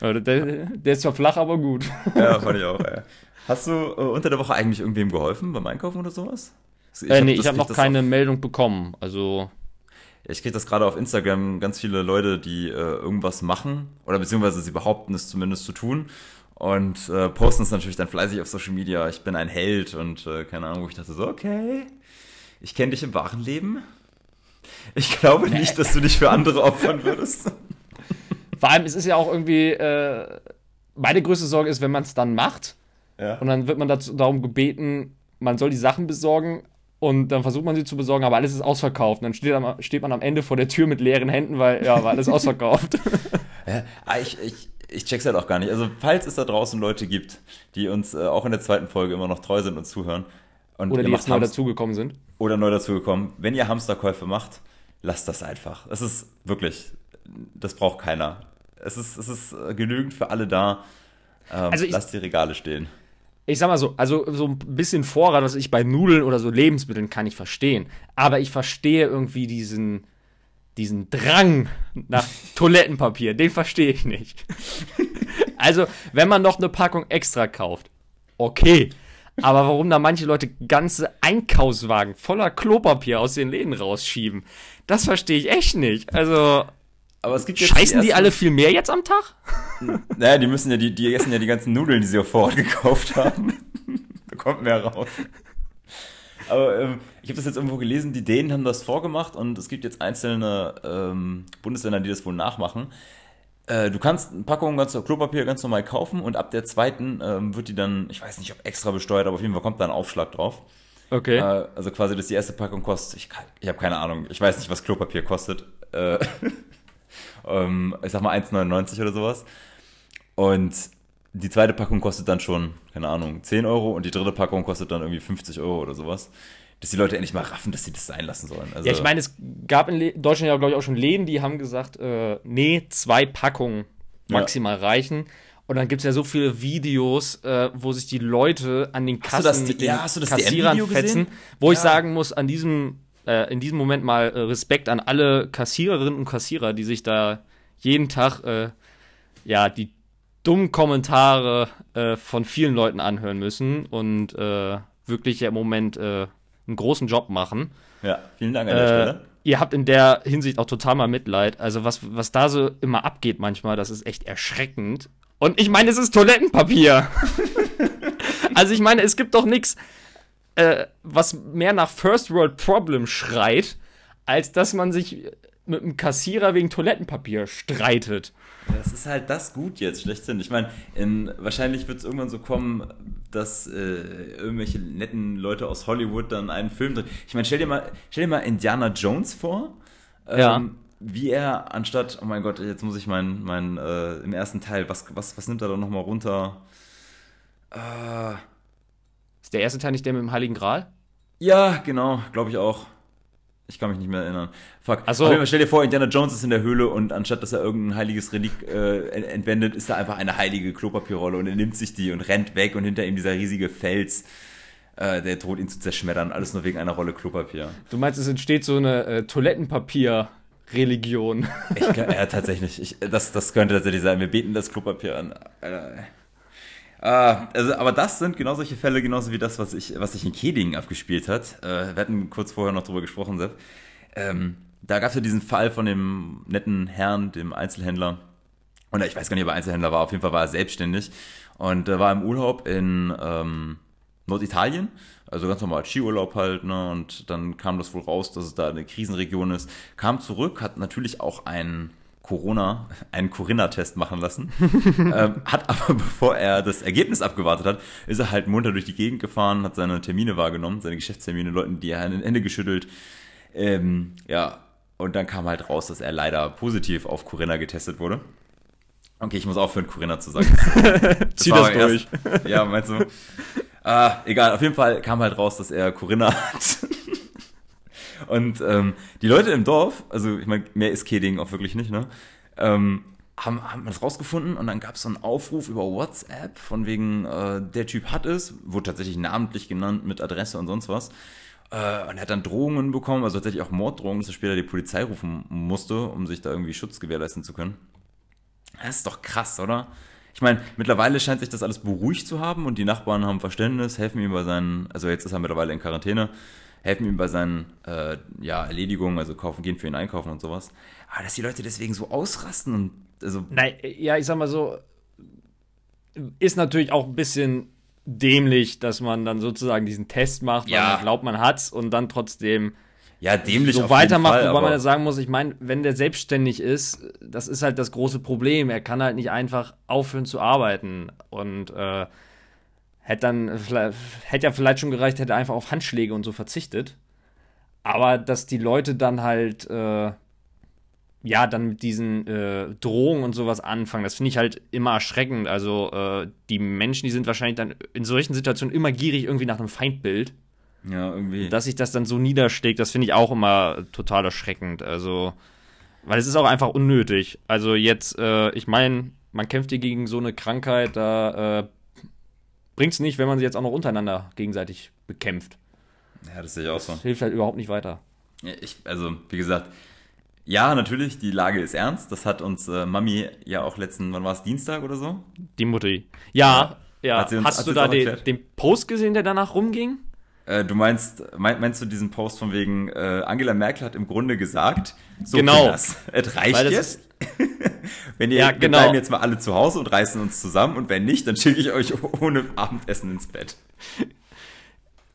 Der, der, ist zwar flach, aber gut. Ja, fand ich auch, ey. Hast du äh, unter der Woche eigentlich irgendwem geholfen beim Einkaufen oder sowas? Ich äh, hab, nee, ich habe noch keine Meldung bekommen. Also. Ich kriege das gerade auf Instagram ganz viele Leute, die äh, irgendwas machen oder beziehungsweise sie behaupten es zumindest zu tun und äh, posten es natürlich dann fleißig auf Social Media. Ich bin ein Held und äh, keine Ahnung, wo ich dachte so, okay, ich kenne dich im wahren Leben. Ich glaube nicht, dass du dich für andere opfern würdest. Vor allem, es ist ja auch irgendwie, äh, meine größte Sorge ist, wenn man es dann macht ja. und dann wird man dazu, darum gebeten, man soll die Sachen besorgen und dann versucht man sie zu besorgen, aber alles ist ausverkauft. Und dann steht, am, steht man am Ende vor der Tür mit leeren Händen, weil ja, war alles ausverkauft. ja, ich, ich, ich check's halt auch gar nicht. Also, falls es da draußen Leute gibt, die uns äh, auch in der zweiten Folge immer noch treu sind und zuhören. Und oder die jetzt neu dazugekommen sind. Oder neu dazugekommen. Wenn ihr Hamsterkäufe macht, lasst das einfach. Es ist wirklich, das braucht keiner. Es ist, es ist äh, genügend für alle da. Ähm, also ich, lasst die Regale stehen. Ich sag mal so, also so ein bisschen Vorrat, was ich bei Nudeln oder so Lebensmitteln kann ich verstehen. Aber ich verstehe irgendwie diesen, diesen Drang nach Toilettenpapier. Den verstehe ich nicht. also, wenn man noch eine Packung extra kauft, okay. Aber warum da manche Leute ganze Einkaufswagen voller Klopapier aus den Läden rausschieben, das verstehe ich echt nicht. Also, aber es gibt jetzt Scheißen die, die alle viel mehr jetzt am Tag? Naja, die müssen ja, die, die essen ja die ganzen Nudeln, die sie vor Ort gekauft haben. da kommt mehr raus. Aber ähm, ich habe das jetzt irgendwo gelesen, die Dänen haben das vorgemacht und es gibt jetzt einzelne ähm, Bundesländer, die das wohl nachmachen. Äh, du kannst eine Packung ganz Klopapier ganz normal kaufen und ab der zweiten ähm, wird die dann, ich weiß nicht, ob extra besteuert, aber auf jeden Fall kommt da ein Aufschlag drauf. Okay. Äh, also quasi, dass die erste Packung kostet, ich, ich habe keine Ahnung, ich weiß nicht, was Klopapier kostet. Äh, ähm, ich sag mal 1,99 oder sowas. Und die zweite Packung kostet dann schon, keine Ahnung, 10 Euro und die dritte Packung kostet dann irgendwie 50 Euro oder sowas. Dass die Leute endlich mal raffen, dass sie das sein lassen sollen. Also, ja, ich meine, es gab in Deutschland ja, glaube ich, auch schon Läden, die haben gesagt, äh, nee, zwei Packungen maximal ja. reichen. Und dann gibt es ja so viele Videos, äh, wo sich die Leute an den Kassen das, mit den ja, Kassierern fetzen, wo ja. ich sagen muss, an diesem äh, in diesem Moment mal äh, Respekt an alle Kassiererinnen und Kassierer, die sich da jeden Tag äh, ja die dummen Kommentare äh, von vielen Leuten anhören müssen und äh, wirklich ja im Moment äh, einen großen Job machen. Ja, vielen Dank an der Stelle. Ihr habt in der Hinsicht auch total mal Mitleid. Also was, was da so immer abgeht manchmal, das ist echt erschreckend. Und ich meine, es ist Toilettenpapier. also ich meine, es gibt doch nichts äh, was mehr nach First World Problem schreit, als dass man sich mit einem Kassierer wegen Toilettenpapier streitet. Das ist halt das gut jetzt, schlechthin. Ich meine, wahrscheinlich wird es irgendwann so kommen, dass äh, irgendwelche netten Leute aus Hollywood dann einen Film drehen. Ich meine, stell dir mal, stell dir mal Indiana Jones vor. Ähm, ja. Wie er anstatt, oh mein Gott, jetzt muss ich meinen, mein, äh, im ersten Teil, was, was, was nimmt er da nochmal runter? Äh, ist der erste Teil nicht der mit dem Heiligen Gral? Ja, genau, glaube ich auch. Ich kann mich nicht mehr erinnern. Fuck. Achso. Aber stell dir vor, Indiana Jones ist in der Höhle und anstatt dass er irgendein heiliges Relik äh, entwendet, ist da einfach eine heilige Klopapierrolle und er nimmt sich die und rennt weg und hinter ihm dieser riesige Fels, äh, der droht ihn zu zerschmettern. Alles nur wegen einer Rolle Klopapier. Du meinst, es entsteht so eine äh, Toilettenpapier- Religion. Ich, ja, tatsächlich. Ich, das, das könnte tatsächlich sein. Wir beten das Klopapier an. Ah, also, aber das sind genau solche Fälle, genauso wie das, was ich, was sich in Kedingen abgespielt hat. Äh, wir hatten kurz vorher noch drüber gesprochen, Sepp. Ähm, da gab es ja diesen Fall von dem netten Herrn, dem Einzelhändler. Und ich weiß gar nicht, ob er Einzelhändler war, auf jeden Fall war er selbstständig. Und er war im Urlaub in ähm, Norditalien, also ganz normal Skiurlaub halt, ne? Und dann kam das wohl raus, dass es da eine Krisenregion ist. Kam zurück, hat natürlich auch einen Corona, einen Corinna-Test machen lassen. ähm, hat aber, bevor er das Ergebnis abgewartet hat, ist er halt munter durch die Gegend gefahren, hat seine Termine wahrgenommen, seine Geschäftstermine, Leuten die er in den Ende geschüttelt. Ähm, ja, und dann kam halt raus, dass er leider positiv auf Corinna getestet wurde. Okay, ich muss aufhören, Corinna zu sagen. Das Zieh das durch. Erst, ja, meinst du? Ah, egal, auf jeden Fall kam halt raus, dass er Corinna hat. Und ähm, die Leute im Dorf, also ich meine, mehr ist Keding auch wirklich nicht, ne? Ähm, haben, haben das rausgefunden und dann gab es so einen Aufruf über WhatsApp von wegen, äh, der Typ hat es, wurde tatsächlich namentlich genannt mit Adresse und sonst was. Äh, und er hat dann Drohungen bekommen, also tatsächlich auch Morddrohungen, dass er später die Polizei rufen musste, um sich da irgendwie Schutz gewährleisten zu können. Das ist doch krass, oder? Ich meine, mittlerweile scheint sich das alles beruhigt zu haben und die Nachbarn haben Verständnis, helfen ihm bei seinen, also jetzt ist er mittlerweile in Quarantäne, helfen ihm bei seinen äh, ja, Erledigungen, also kaufen, gehen für ihn einkaufen und sowas. Aber dass die Leute deswegen so ausrasten und also. Nein, ja, ich sag mal so, ist natürlich auch ein bisschen dämlich, dass man dann sozusagen diesen Test macht, Ja. weil man glaubt, man hat's und dann trotzdem Ja, dämlich so weitermacht, Fall, wobei man ja sagen muss, ich meine, wenn der selbstständig ist, das ist halt das große Problem. Er kann halt nicht einfach aufhören zu arbeiten und äh, hätte dann hätte ja vielleicht schon gereicht, hätte einfach auf Handschläge und so verzichtet. Aber dass die Leute dann halt äh, ja dann mit diesen äh, Drohungen und sowas anfangen, das finde ich halt immer erschreckend. Also äh, die Menschen, die sind wahrscheinlich dann in solchen Situationen immer gierig irgendwie nach einem Feindbild Ja, irgendwie. dass sich das dann so niederschlägt, das finde ich auch immer total erschreckend. Also, weil es ist auch einfach unnötig. Also jetzt, äh, ich meine, man kämpft hier gegen so eine Krankheit, da bringt es nicht, wenn man sie jetzt auch noch untereinander gegenseitig bekämpft. ja, das sehe ich auch so. Das hilft halt überhaupt nicht weiter. Ich, also, wie gesagt, ja, natürlich, die Lage ist ernst. Das hat uns äh, Mami ja auch letzten, wann war es, Dienstag oder so? Die Mutti. Ja, ja. Hat uns- Hast du da den, den Post gesehen, der danach rumging? Äh, du meinst, mein, meinst du diesen Post von wegen, äh, Angela Merkel hat im Grunde gesagt, so Genau. Kinders, es reicht Weil das jetzt. wenn ihr, Ja, wir genau. bleiben jetzt mal alle zu Hause und reißen uns zusammen und wenn nicht, dann schicke ich euch ohne Abendessen ins Bett.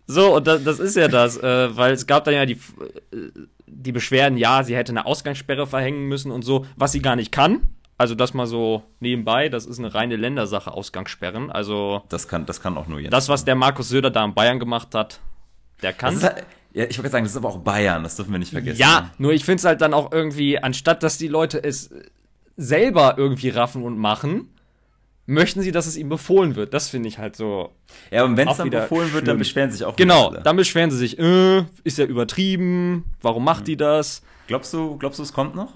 So, und das, das ist ja das, äh, weil es gab dann ja die, äh, die Beschwerden, ja, sie hätte eine Ausgangssperre verhängen müssen und so, was sie gar nicht kann. Also das mal so nebenbei, das ist eine reine Ländersache, Ausgangssperren. Also Das kann, das kann auch nur jetzt. das, was der Markus Söder da in Bayern gemacht hat, der kann. Das ist halt, ja, ich wollte sagen, das ist aber auch Bayern, das dürfen wir nicht vergessen. Ja, nur ich finde es halt dann auch irgendwie, anstatt dass die Leute es selber irgendwie raffen und machen, möchten sie, dass es ihnen befohlen wird. Das finde ich halt so. Ja, und wenn es dann wieder befohlen wird, dann schlimm. beschweren sich auch Genau, dann beschweren sie sich, äh, ist ja übertrieben, warum macht die das? Glaubst du, glaubst du, es kommt noch?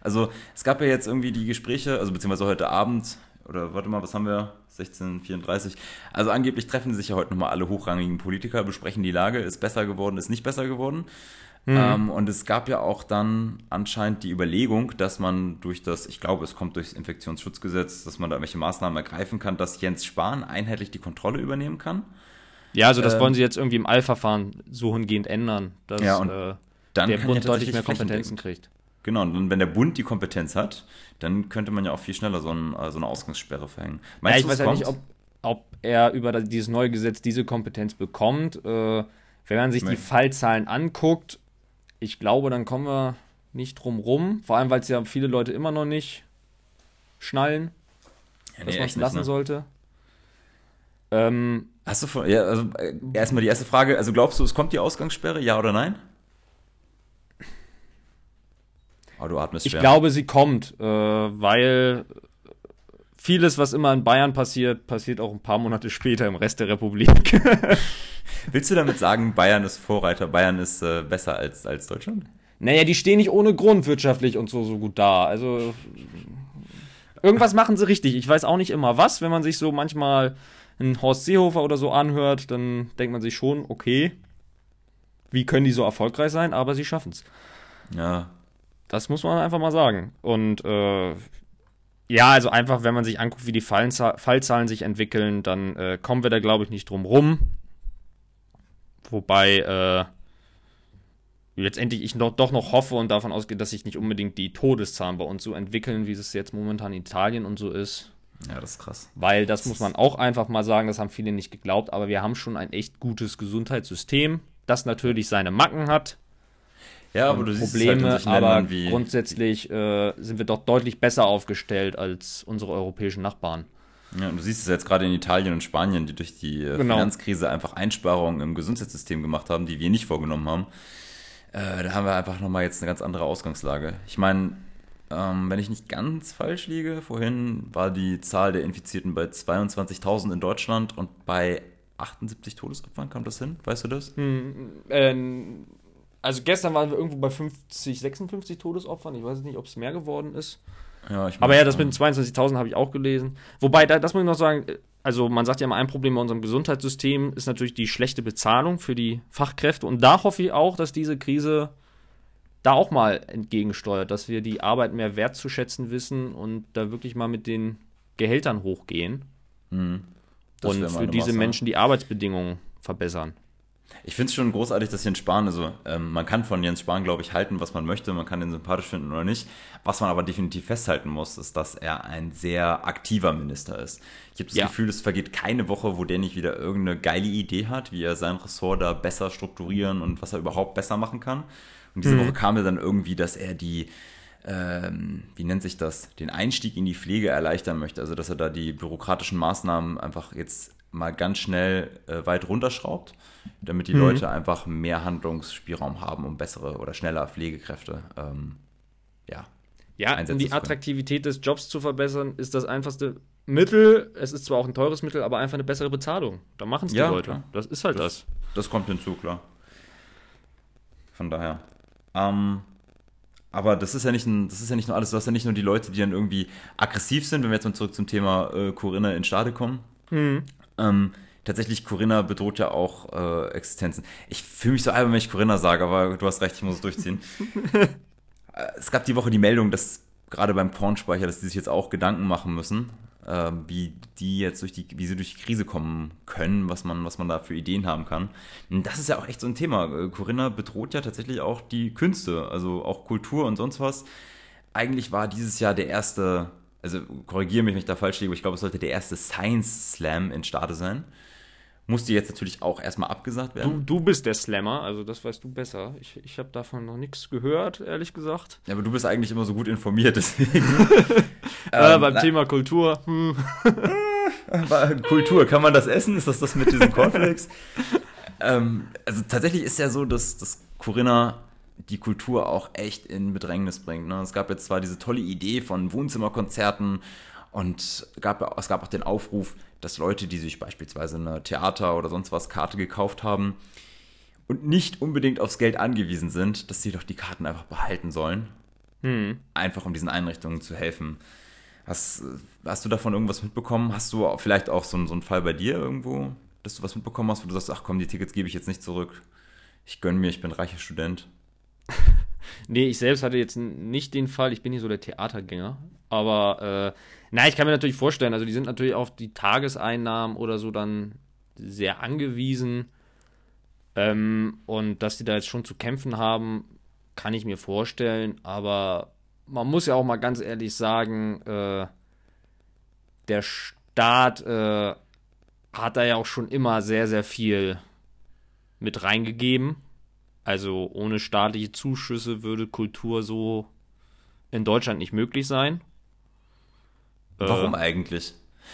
Also, es gab ja jetzt irgendwie die Gespräche, also beziehungsweise heute Abend, oder warte mal, was haben wir? 1634. Also angeblich treffen sich ja heute nochmal alle hochrangigen Politiker, besprechen die Lage, ist besser geworden, ist nicht besser geworden. Ähm, und es gab ja auch dann anscheinend die Überlegung, dass man durch das, ich glaube, es kommt durchs Infektionsschutzgesetz, dass man da welche Maßnahmen ergreifen kann, dass Jens Spahn einheitlich die Kontrolle übernehmen kann. Ja, also das Ähm, wollen sie jetzt irgendwie im Eilverfahren so hingehend ändern, dass Ja, und äh, Dann der Bund ja deutlich mehr Kompetenzen kriegt. Genau, und wenn der Bund die Kompetenz hat, dann könnte man ja auch viel schneller so, ein, äh, so eine Ausgangssperre verhängen. Ja, Meinst ich du, weiß ja nicht, ob, ob er über dieses neue Gesetz diese Kompetenz bekommt. Äh, wenn man sich die Nee. Fallzahlen anguckt, ich glaube, dann kommen wir nicht drum rum. Vor allem, weil es ja viele Leute immer noch nicht schnallen, Ja, dass nee, man es echt nicht, lassen ne? sollte. Ähm, Hast du von, ja, also äh, erstmal die erste Frage, also glaubst du, es kommt die Ausgangssperre, ja oder nein? Oh, du atmest ich schwer. glaube, sie kommt, äh, weil vieles, was immer in Bayern passiert, passiert auch ein paar Monate später im Rest der Republik. Willst du damit sagen, Bayern ist Vorreiter, Bayern ist äh, besser als, als Deutschland? Naja, die stehen nicht ohne Grund wirtschaftlich und so, so gut da. Also irgendwas machen sie richtig. Ich weiß auch nicht immer was. Wenn man sich so manchmal einen Horst Seehofer oder so anhört, dann denkt man sich schon, okay, wie können die so erfolgreich sein? Aber sie schaffen es. Ja. Das muss man einfach mal sagen. Und äh, ja, also einfach, wenn man sich anguckt, wie die Fallzahlen sich entwickeln, dann äh, kommen wir da, glaube ich, nicht drum rum. Wobei äh, letztendlich ich noch, doch noch hoffe und davon ausgehe, dass sich nicht unbedingt die Todeszahlen bei uns so entwickeln, wie es jetzt momentan in Italien und so ist. Ja, das ist krass. Weil das muss man auch einfach mal sagen, das haben viele nicht geglaubt, aber wir haben schon ein echt gutes Gesundheitssystem, das natürlich seine Macken hat. Ja, aber du Probleme, siehst halt aber wie grundsätzlich äh, sind wir doch deutlich besser aufgestellt als unsere europäischen Nachbarn. Ja, und du siehst es jetzt gerade in Italien und Spanien, die durch die äh, genau. Finanzkrise einfach Einsparungen im Gesundheitssystem gemacht haben, die wir nicht vorgenommen haben. Äh, da haben wir einfach nochmal jetzt eine ganz andere Ausgangslage. Ich meine, ähm, wenn ich nicht ganz falsch liege, vorhin war die Zahl der Infizierten bei 22.000 in Deutschland und bei 78 Todesopfern, kam das hin? Weißt du das? Hm, äh, also gestern waren wir irgendwo bei 50, 56 Todesopfern. Ich weiß nicht, ob es mehr geworden ist. Ja, Aber ja, das mit den 22.000 habe ich auch gelesen. Wobei, da, das muss ich noch sagen, also man sagt ja immer, ein Problem bei unserem Gesundheitssystem ist natürlich die schlechte Bezahlung für die Fachkräfte. Und da hoffe ich auch, dass diese Krise da auch mal entgegensteuert, dass wir die Arbeit mehr wertzuschätzen wissen und da wirklich mal mit den Gehältern hochgehen. Mhm. Und für diese Maßnahme. Menschen die Arbeitsbedingungen verbessern. Ich finde es schon großartig, dass Jens Spahn, also ähm, man kann von Jens Spahn, glaube ich, halten, was man möchte, man kann ihn sympathisch finden oder nicht. Was man aber definitiv festhalten muss, ist, dass er ein sehr aktiver Minister ist. Ich habe das ja. Gefühl, es vergeht keine Woche, wo der nicht wieder irgendeine geile Idee hat, wie er sein Ressort da besser strukturieren und was er überhaupt besser machen kann. Und diese mhm. Woche kam mir dann irgendwie, dass er die, ähm, wie nennt sich das, den Einstieg in die Pflege erleichtern möchte. Also, dass er da die bürokratischen Maßnahmen einfach jetzt mal ganz schnell äh, weit runterschraubt damit die mhm. Leute einfach mehr Handlungsspielraum haben, um bessere oder schneller Pflegekräfte ähm, ja, ja, um die Attraktivität des Jobs zu verbessern, ist das einfachste Mittel. Es ist zwar auch ein teures Mittel, aber einfach eine bessere Bezahlung. Da machen es die ja, Leute. Klar. Das ist halt das, das. Das kommt hinzu, klar. Von daher. Ähm, aber das ist ja nicht ein, das ist ja nicht nur alles, du hast ja nicht nur die Leute, die dann irgendwie aggressiv sind, wenn wir jetzt mal zurück zum Thema äh, Corinna in Stade kommen. Mhm. Ähm, tatsächlich, Corinna bedroht ja auch äh, Existenzen. Ich fühle mich so albern, wenn ich Corinna sage, aber du hast recht, ich muss es durchziehen. Äh, es gab die Woche die Meldung, dass gerade beim Kornspeicher, dass die sich jetzt auch Gedanken machen müssen, äh, wie die jetzt durch die, wie sie durch die Krise kommen können, was man, was man da für Ideen haben kann. Und das ist ja auch echt so ein Thema. Äh, Corinna bedroht ja tatsächlich auch die Künste, also auch Kultur und sonst was. Eigentlich war dieses Jahr der erste, also korrigiere mich, wenn ich da falsch liege, aber ich glaube, es sollte der erste Science Slam in Stade sein musste jetzt natürlich auch erstmal abgesagt werden. Du, du bist der Slammer, also das weißt du besser. Ich, ich habe davon noch nichts gehört, ehrlich gesagt. Ja, aber du bist eigentlich immer so gut informiert, deswegen. äh, ähm, beim na, Thema Kultur. Hm. Kultur, kann man das essen? Ist das das mit diesen Cornflakes? ähm, also tatsächlich ist ja so, dass, dass Corinna die Kultur auch echt in Bedrängnis bringt. Ne? Es gab jetzt zwar diese tolle Idee von Wohnzimmerkonzerten und gab, es gab auch den Aufruf, dass Leute, die sich beispielsweise eine Theater oder sonst was Karte gekauft haben und nicht unbedingt aufs Geld angewiesen sind, dass sie doch die Karten einfach behalten sollen. Hm. Einfach um diesen Einrichtungen zu helfen. Hast, hast du davon irgendwas mitbekommen? Hast du vielleicht auch so, so einen Fall bei dir irgendwo, dass du was mitbekommen hast, wo du sagst, ach komm, die Tickets gebe ich jetzt nicht zurück. Ich gönne mir, ich bin reicher Student. nee, ich selbst hatte jetzt nicht den Fall, ich bin hier so der Theatergänger. Aber äh, na, ich kann mir natürlich vorstellen, also die sind natürlich auf die Tageseinnahmen oder so dann sehr angewiesen. Ähm, und dass die da jetzt schon zu kämpfen haben, kann ich mir vorstellen. Aber man muss ja auch mal ganz ehrlich sagen, äh, der Staat äh, hat da ja auch schon immer sehr, sehr viel mit reingegeben. Also ohne staatliche Zuschüsse würde Kultur so in Deutschland nicht möglich sein. Warum äh, eigentlich?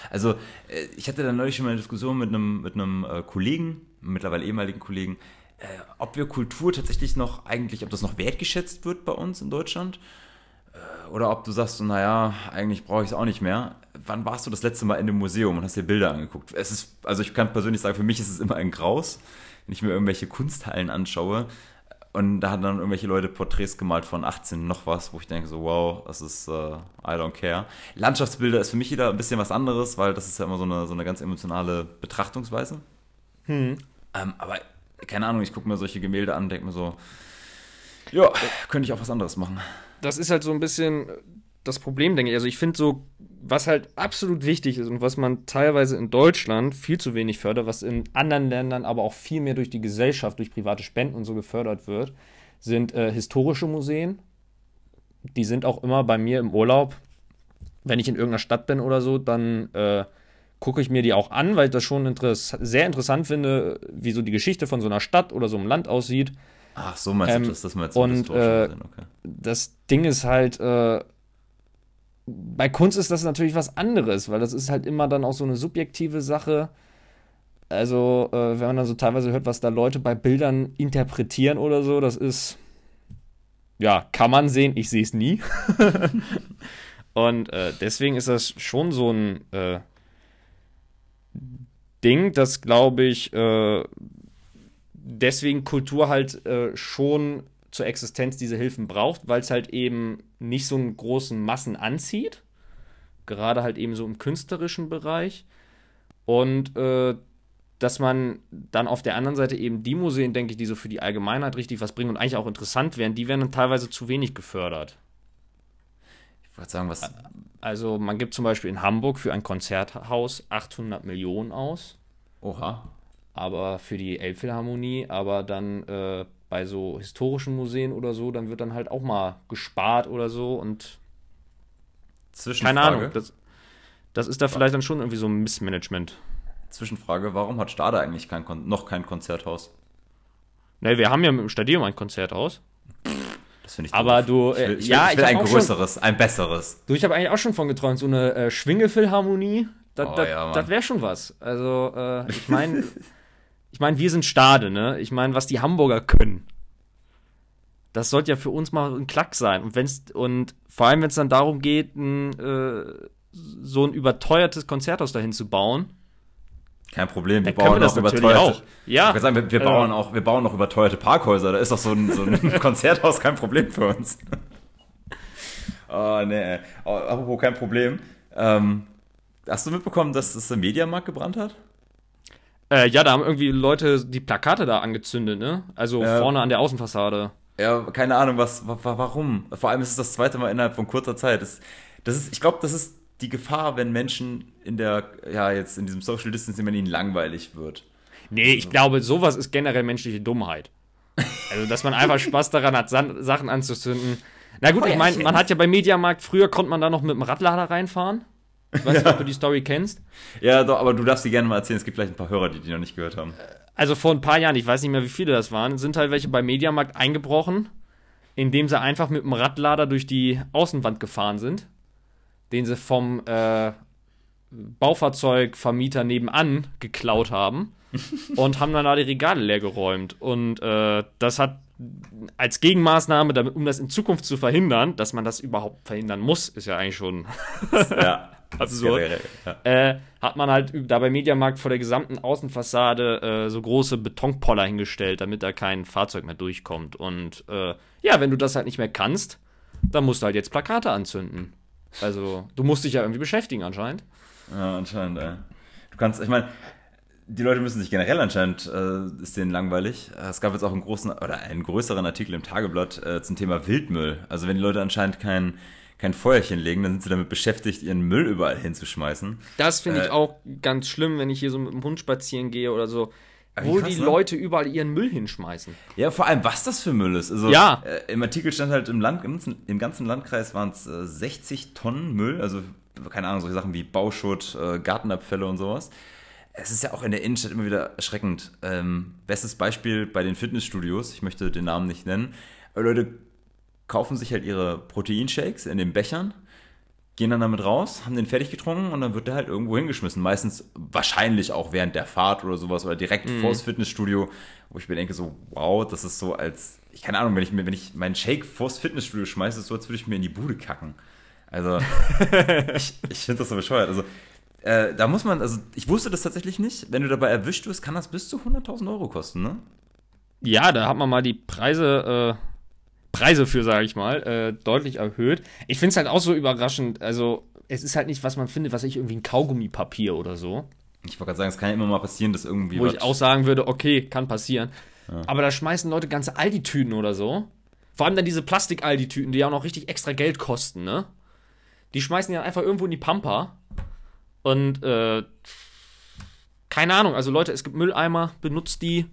Also, äh, ich hatte da neulich schon mal eine Diskussion mit einem, mit einem äh, Kollegen, mittlerweile ehemaligen Kollegen, äh, ob wir Kultur tatsächlich noch eigentlich, ob das noch wertgeschätzt wird bei uns in Deutschland. Oder ob du sagst, so, naja, eigentlich brauche ich es auch nicht mehr. Wann warst du das letzte Mal in einem Museum und hast dir Bilder angeguckt? Es ist, also ich kann persönlich sagen, für mich ist es immer ein Graus, wenn ich mir irgendwelche Kunsthallen anschaue. Und da haben dann irgendwelche Leute Porträts gemalt von 18 noch was, wo ich denke so, wow, das ist, uh, I don't care. Landschaftsbilder ist für mich wieder ein bisschen was anderes, weil das ist ja immer so eine, so eine ganz emotionale Betrachtungsweise. Hm. Ähm, aber keine Ahnung, ich gucke mir solche Gemälde an und denke mir so, Ja, könnte ich auch was anderes machen. Das ist halt so ein bisschen das Problem, denke ich. Also ich finde so, was halt absolut wichtig ist und was man teilweise in Deutschland viel zu wenig fördert, was in anderen Ländern aber auch viel mehr durch die Gesellschaft, durch private Spenden und so gefördert wird, sind äh, historische Museen. Die sind auch immer bei mir im Urlaub. Wenn ich in irgendeiner Stadt bin oder so, dann äh, gucke ich mir die auch an, weil ich das schon interess sehr interessant finde, wie so die Geschichte von so einer Stadt oder so einem Land aussieht. Ach, so meinst Ähm, du das, das meinst und, äh, okay. das Ding ist halt, äh, bei Kunst ist das natürlich was anderes, weil das ist halt immer dann auch so eine subjektive Sache. Also, äh, wenn man dann so teilweise hört, was da Leute bei Bildern interpretieren oder so, das ist, ja, kann man sehen, ich sehe es nie. Und äh, deswegen ist das schon so ein äh, Ding, das glaube ich, äh, deswegen Kultur halt äh, schon zur Existenz diese Hilfen braucht, weil es halt eben nicht so einen großen Massen anzieht. Gerade halt eben so im künstlerischen Bereich. Und äh, dass man dann auf der anderen Seite eben die Museen, denke ich, die so für die Allgemeinheit richtig was bringen und eigentlich auch interessant wären, die werden dann teilweise zu wenig gefördert. Ich wollte sagen, was. Also man gibt zum Beispiel in Hamburg für ein Konzerthaus 800 Millionen aus. Oha. aber für die Elbphilharmonie, aber dann äh, bei so historischen Museen oder so, dann wird dann halt auch mal gespart oder so und Zwischenfrage. keine Ahnung. Das, das ist da vielleicht dann schon irgendwie so ein Missmanagement. Zwischenfrage: Warum hat Stade eigentlich kein Kon noch kein Konzerthaus? Ne, wir haben ja mit dem Stadion ein Konzerthaus. Das finde ich Aber doof. du, Ich will, äh, ich will, ja, ich will ich ein hab auch schon- größeres, ein besseres. Du, ich habe eigentlich auch schon von geträumt, so eine äh, Schwingelphilharmonie, das Oh das- ja, das wäre schon was. Also, äh, ich meine, ich meine, wir sind Stade, ne? Ich meine, was die Hamburger können. Das sollte ja für uns mal ein Klack sein. Und wenn's, und vor allem, wenn es dann darum geht, ein, äh, so ein überteuertes Konzerthaus dahin zu bauen, Kein Problem, wir wir bauen das auch überteuerte. auch. Ja. Ich sagen, wir, wir, Äh, bauen auch, wir bauen auch überteuerte Parkhäuser. Da ist doch so ein, so ein Konzerthaus kein Problem für uns. oh, nee. Oh, apropos kein Problem. Ähm, hast du mitbekommen, dass das der Mediamarkt gebrannt hat? Äh, ja, da haben irgendwie Leute die Plakate da angezündet, ne? Also Ja. vorne an der Außenfassade. Ja, keine Ahnung, was, wa- wa- warum. Vor allem ist es das zweite Mal innerhalb von kurzer Zeit. Das, das ist, ich glaube, das ist die Gefahr, wenn Menschen in der, ja, jetzt in diesem Social Distancing, wenn ihnen langweilig wird. Nee, ich glaube, sowas ist generell menschliche Dummheit. Also, dass man einfach Spaß daran hat, San Sachen anzuzünden. Na gut, ich meine, man hat ja beim Mediamarkt, früher konnte man da noch mit dem Radlader reinfahren. Ich weiß nicht, ob du die Story kennst. Ja, doch, aber du darfst die gerne mal erzählen. Es gibt vielleicht ein paar Hörer, die die noch nicht gehört haben. Also vor ein paar Jahren, ich weiß nicht mehr, wie viele das waren, sind halt welche beim Mediamarkt eingebrochen, indem sie einfach mit dem Radlader durch die Außenwand gefahren sind, den sie vom äh, Baufahrzeugvermieter nebenan geklaut haben und haben dann da die Regale leer geräumt. Und äh, das hat als Gegenmaßnahme, damit, um das in Zukunft zu verhindern, dass man das überhaupt verhindern muss, ist ja eigentlich schon Ja, Absurd. generell, ja. äh, hat man halt da beim Mediamarkt vor der gesamten Außenfassade äh, so große Betonpoller hingestellt, damit da kein Fahrzeug mehr durchkommt. Und äh, ja, wenn du das halt nicht mehr kannst, dann musst du halt jetzt Plakate anzünden. Also, du musst dich ja irgendwie beschäftigen anscheinend. Ja, anscheinend, ey. Du kannst, ich meine, die Leute müssen sich generell anscheinend, äh, ist denen langweilig. Es gab jetzt auch einen großen oder einen größeren Artikel im Tageblatt äh, zum Thema Wildmüll. Also wenn die Leute anscheinend kein, kein Feuerchen legen, dann sind sie damit beschäftigt, ihren Müll überall hinzuschmeißen. Das finde ich Äh, auch ganz schlimm, wenn ich hier so mit dem Hund spazieren gehe oder so. Wo krass, die ne? Leute überall ihren Müll hinschmeißen. Ja, vor allem, was das für Müll ist. Also, Ja. Äh, Im Artikel stand halt, im, Land, im, ganzen, im ganzen Landkreis waren es äh, 60 Tonnen Müll, also keine Ahnung, solche Sachen wie Bauschutt, äh, Gartenabfälle und sowas. Es ist ja auch in der Innenstadt immer wieder erschreckend. Ähm, bestes Beispiel bei den Fitnessstudios, ich möchte den Namen nicht nennen, aber Leute kaufen sich halt ihre Proteinshakes in den Bechern, gehen dann damit raus, haben den fertig getrunken und dann wird der halt irgendwo hingeschmissen. Meistens wahrscheinlich auch während der Fahrt oder sowas oder direkt vors Fitnessstudio, wo ich mir denke so, wow, das ist so als, ich keine Ahnung, wenn ich mir, wenn ich meinen Shake vors Fitnessstudio schmeiße, ist so, als würde ich mir in die Bude kacken. Also, ich, ich finde das so bescheuert. Also, äh, da muss man, also ich wusste das tatsächlich nicht. Wenn du dabei erwischt wirst, kann das bis zu 100.000 Euro kosten, ne? Ja, da hat man mal die Preise, äh, Preise für, sage ich mal, äh, deutlich erhöht. Ich finde es halt auch so überraschend. Also, es ist halt nicht, was man findet, was ich irgendwie ein Kaugummipapier oder so. Ich wollte gerade sagen, es kann ja immer mal passieren, dass irgendwie Wo ich auch sagen würde, okay, kann passieren. Aber da schmeißen Leute ganze Aldi-Tüten oder so. Vor allem dann diese Plastik-Aldi-Tüten, die ja auch noch richtig extra Geld kosten, ne? Die schmeißen ja einfach irgendwo in die Pampa. Und, äh, keine Ahnung, also Leute, es gibt Mülleimer, benutzt die.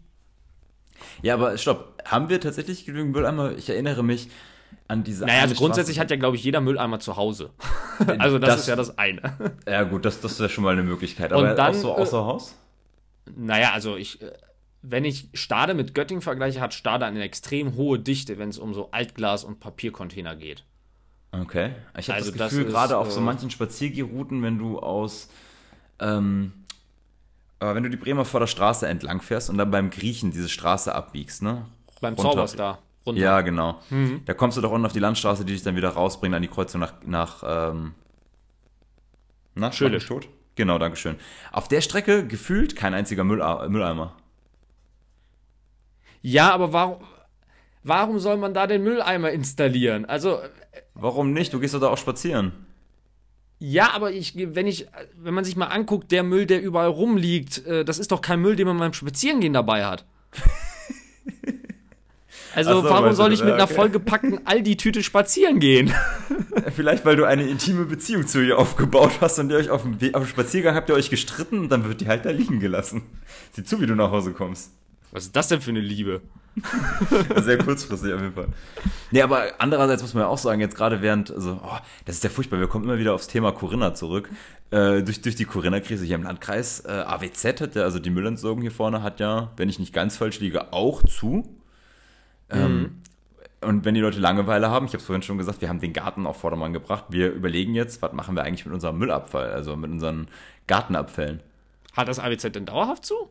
Ja, aber stopp, haben wir tatsächlich genügend Mülleimer? Ich erinnere mich an diese Naja, also grundsätzlich Straße- hat ja, glaube ich, jeder Mülleimer zu Hause. also das, Das- ist ja das eine. Ja, gut, das, das ist ja schon mal eine Möglichkeit. Und Aber dann, auch so äh, außer Haus? Naja, also ich, äh, wenn ich Stade mit Göttingen vergleiche, hat Stade eine extrem hohe Dichte, wenn es um so Altglas- und Papiercontainer geht. Okay. Ich habe Also das das Gefühl, ist, gerade auf so äh, manchen Spaziergerouten, wenn du aus, ähm, äh, wenn du die Bremerforder Straße entlang fährst und dann beim Griechen diese Straße abbiegst, ne? Beim Runter. Zauberstar. Runter. Ja, genau. Mhm. Da kommst du doch unten auf die Landstraße, die dich dann wieder rausbringt an die Kreuzung nach, nach, ähm, nach Schölisch. Tot. Genau, Dankeschön. Auf der Strecke gefühlt kein einziger Müll, Mülleimer. Ja, aber warum, warum soll man da den Mülleimer installieren? Also, äh, Warum nicht? Du gehst doch da auch spazieren. Ja, aber ich, wenn ich, wenn man sich mal anguckt, der Müll, der überall rumliegt, äh, das ist doch kein Müll, den man beim Spazierengehen dabei hat. Also, so, warum soll ich mit Ja, einer okay. vollgepackten Aldi-Tüte spazieren gehen? Vielleicht, weil du eine intime Beziehung zu ihr aufgebaut hast und ihr euch auf dem, We- auf dem Spaziergang habt ihr euch gestritten und dann wird die halt da liegen gelassen. Sieh zu, wie du nach Hause kommst. Was ist das denn für eine Liebe? Sehr kurzfristig auf jeden Fall. Nee, aber andererseits muss man ja auch sagen, jetzt gerade während, also, oh, das ist ja furchtbar, wir kommen immer wieder aufs Thema Corinna zurück. Äh, durch, durch die Corinna-Krise hier im Landkreis, äh, AWZ hat ja, also die Müllentsorgung hier vorne hat ja, wenn ich nicht ganz falsch liege, auch zu. Ähm, und wenn die Leute Langeweile haben, ich habe es vorhin schon gesagt, wir haben den Garten auf Vordermann gebracht. Wir überlegen jetzt, was machen wir eigentlich mit unserem Müllabfall, also mit unseren Gartenabfällen. Hat das AWZ denn dauerhaft zu?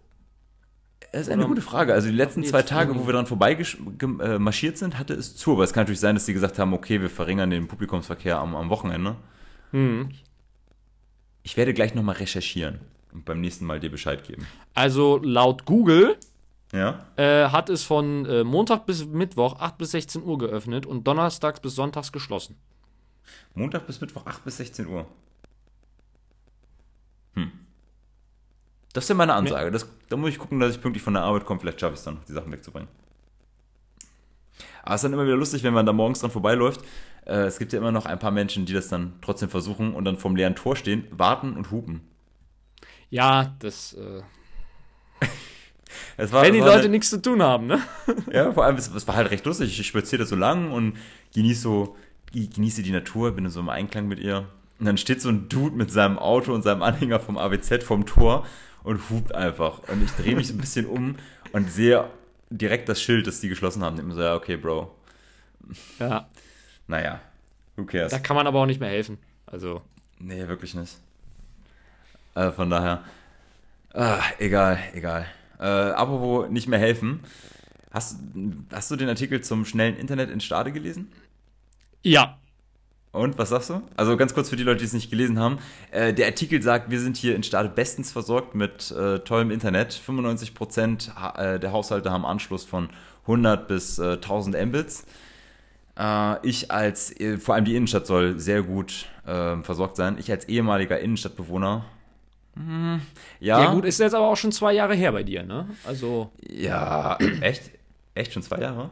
Das ist eine Oder- gute Frage. Also die letzten zwei Tage, wo wir dran vorbeimarschiert sind, hatte es zu. Aber es kann natürlich sein, dass die gesagt haben, okay, wir verringern den Publikumsverkehr am, am Wochenende. Hm. Ich werde gleich nochmal recherchieren und beim nächsten Mal dir Bescheid geben. Also laut Google Ja? äh, hat es von äh, Montag bis Mittwoch 8 bis 16 Uhr geöffnet und donnerstags bis sonntags geschlossen. Montag bis Mittwoch, 8 bis 16 Uhr. Hm. Das ist ja meine Ansage. Das, da muss ich gucken, dass ich pünktlich von der Arbeit komme. Vielleicht schaffe ich es dann, die Sachen wegzubringen. Aber es ist dann immer wieder lustig, wenn man da morgens dran vorbeiläuft. Äh, es gibt ja immer noch ein paar Menschen, die das dann trotzdem versuchen und dann vorm leeren Tor stehen, warten und hupen. Ja, das. Äh, war, wenn die Leute eine- nichts zu tun haben, ne? Ja, vor allem, es, es war halt recht lustig. Ich spaziere da so lang und genieße so, genieße die Natur, bin in so im Einklang mit ihr. Und dann steht so ein Dude mit seinem Auto und seinem Anhänger vom AWZ vom Tor und hupt einfach. Und ich drehe mich so ein bisschen um und sehe direkt das Schild, das die geschlossen haben. Und ich so, ja, okay, Bro. Ja. Naja, who cares? Da kann man aber auch nicht mehr helfen. Also. Nee, wirklich nicht. Äh, von daher. Ah, egal, egal. Äh, apropos nicht mehr helfen. Hast, hast du den Artikel zum schnellen Internet in Stade gelesen? Ja. Und was sagst du? Also ganz kurz für die Leute, die es nicht gelesen haben. Äh, der Artikel sagt, wir sind hier in Stade bestens versorgt mit äh, tollem Internet. 95% ha äh, der Haushalte haben Anschluss von 100 bis äh, 1000 Mbits. Äh, ich als, äh, vor allem die Innenstadt soll sehr gut äh, versorgt sein. Ich als ehemaliger Innenstadtbewohner. hm, ja, Ja, gut, ist jetzt aber auch schon zwei Jahre her bei dir, ne? Also. Ja, echt? Echt schon zwei Jahre?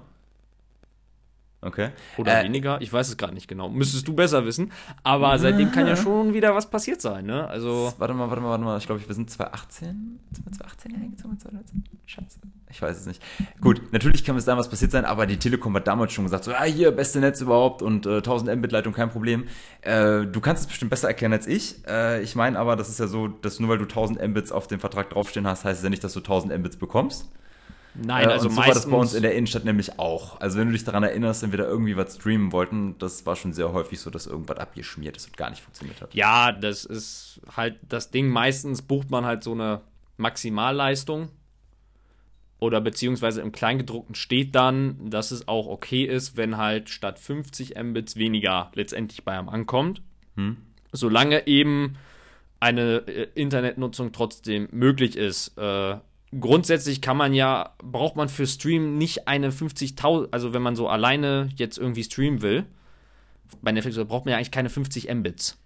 Okay. Oder Äh, weniger, ich weiß es gerade nicht genau. Müsstest du besser wissen. Aber seitdem kann ja schon wieder was passiert sein, ne? Also. Warte mal, warte mal, warte mal. Ich glaube, wir sind 2018. Sind wir 2018 hier eingezogen? 2019? Scheiße. Ich weiß es nicht. Gut, natürlich kann bis dahin was passiert sein, aber die Telekom hat damals schon gesagt, so, ah, hier, beste Netz überhaupt und äh, 1000 Mbit-Leitung, kein Problem. Äh, du kannst es bestimmt besser erklären als ich. Äh, ich meine aber, das ist ja so, dass nur weil du 1000 Mbits auf dem Vertrag draufstehen hast, heißt es ja nicht, dass du 1000 Mbits bekommst. Nein, Äh, also und so war das bei uns in der Innenstadt nämlich auch. Also wenn du dich daran erinnerst, wenn wir da irgendwie was streamen wollten, das war schon sehr häufig so, dass irgendwas abgeschmiert ist und gar nicht funktioniert hat. Ja, das ist halt das Ding. Meistens bucht man halt so eine Maximalleistung. Oder beziehungsweise im Kleingedruckten steht dann, dass es auch okay ist, wenn halt statt 50 Mbits weniger letztendlich bei einem ankommt. Solange eben eine äh, Internetnutzung trotzdem möglich ist. Äh, grundsätzlich kann man ja, braucht man für Stream nicht eine 50.000, also wenn man so alleine jetzt irgendwie streamen will, bei Netflix braucht man ja eigentlich keine 50 Mbits.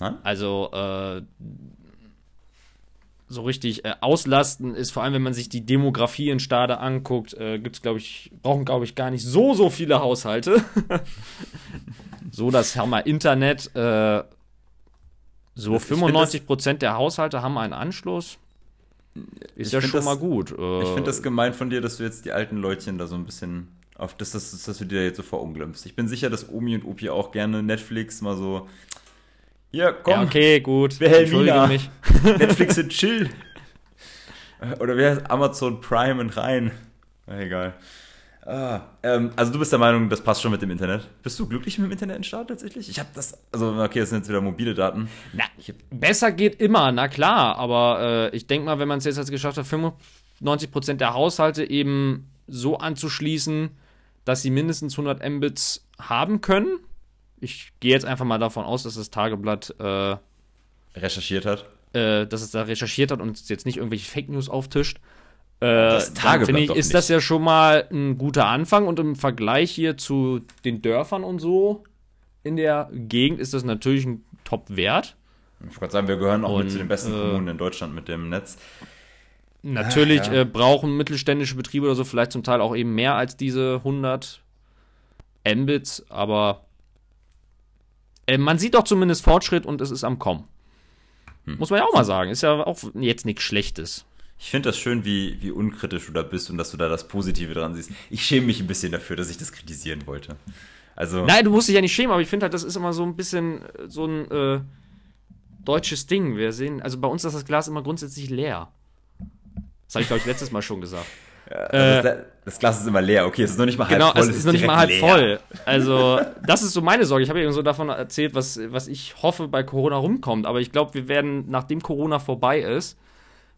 Nein? Also, äh, so richtig äh, auslasten ist, vor allem wenn man sich die Demografie in Stade anguckt, äh, gibt's glaube ich, brauchen glaube ich gar nicht so, so viele Haushalte. so das Hammer Internet, äh, so 95 Prozent der Haushalte haben einen Anschluss. Ist Ich ja schon das- mal gut. Äh, Ich finde das gemein von dir, dass du jetzt die alten Leutchen da so ein bisschen auf das, das, das, dass du dir da jetzt so verunglimpfst. Ich bin sicher, dass Omi und Opi auch gerne Netflix mal so. Ja, komm, ja, okay, gut. Wilhelmina. Entschuldige mich. Netflix und chill. Oder wie heißt Amazon Prime und rein? Na, egal. Ah, ähm, also du bist der Meinung, das passt schon mit dem Internet. Bist du glücklich mit dem Internet in Start tatsächlich? Ich habe das, also okay, das sind jetzt wieder mobile Daten. Na, besser geht immer, na klar, aber äh, ich denke mal, wenn man es jetzt als geschafft hat, 95% der Haushalte eben so anzuschließen, dass sie mindestens 100 Mbits haben können. Ich gehe jetzt einfach mal davon aus, dass das Tageblatt, äh, recherchiert hat. äh, dass es da recherchiert hat und jetzt nicht irgendwelche Fake News auftischt. Äh, Das dann Tageblatt finde ich, ist nicht. das ja schon mal ein guter Anfang und im Vergleich hier zu den Dörfern und so in der Gegend ist das natürlich ein Top-Wert. Ich wollte gerade sagen, wir gehören auch mit Und, zu den besten äh, Kommunen in Deutschland mit dem Netz. Natürlich Ah, ja. äh, brauchen mittelständische Betriebe oder so vielleicht zum Teil auch eben mehr als diese 100 Mbits, aber äh, man sieht doch zumindest Fortschritt und es ist am Kommen. Hm. Muss man ja auch mal sagen. Ist ja auch jetzt nichts Schlechtes. Ich finde das schön, wie, wie unkritisch du da bist und dass du da das Positive dran siehst. Ich schäme mich ein bisschen dafür, dass ich das kritisieren wollte. Also, Nein, du musst dich ja nicht schämen, aber ich finde halt, das ist immer so ein bisschen äh, so ein äh, deutsches Ding. Wir sehen, also bei uns ist das Glas immer grundsätzlich leer. Das habe ich, glaube ich, letztes Mal schon gesagt. also das, das Glas ist immer leer. Okay, es ist noch nicht mal halb Genau, voll. es ist noch nicht mal halb leer. voll. Also, das ist so meine Sorge. Ich habe ja so davon erzählt, was, was ich hoffe bei Corona rumkommt. Aber ich glaube, wir werden, nachdem Corona vorbei ist,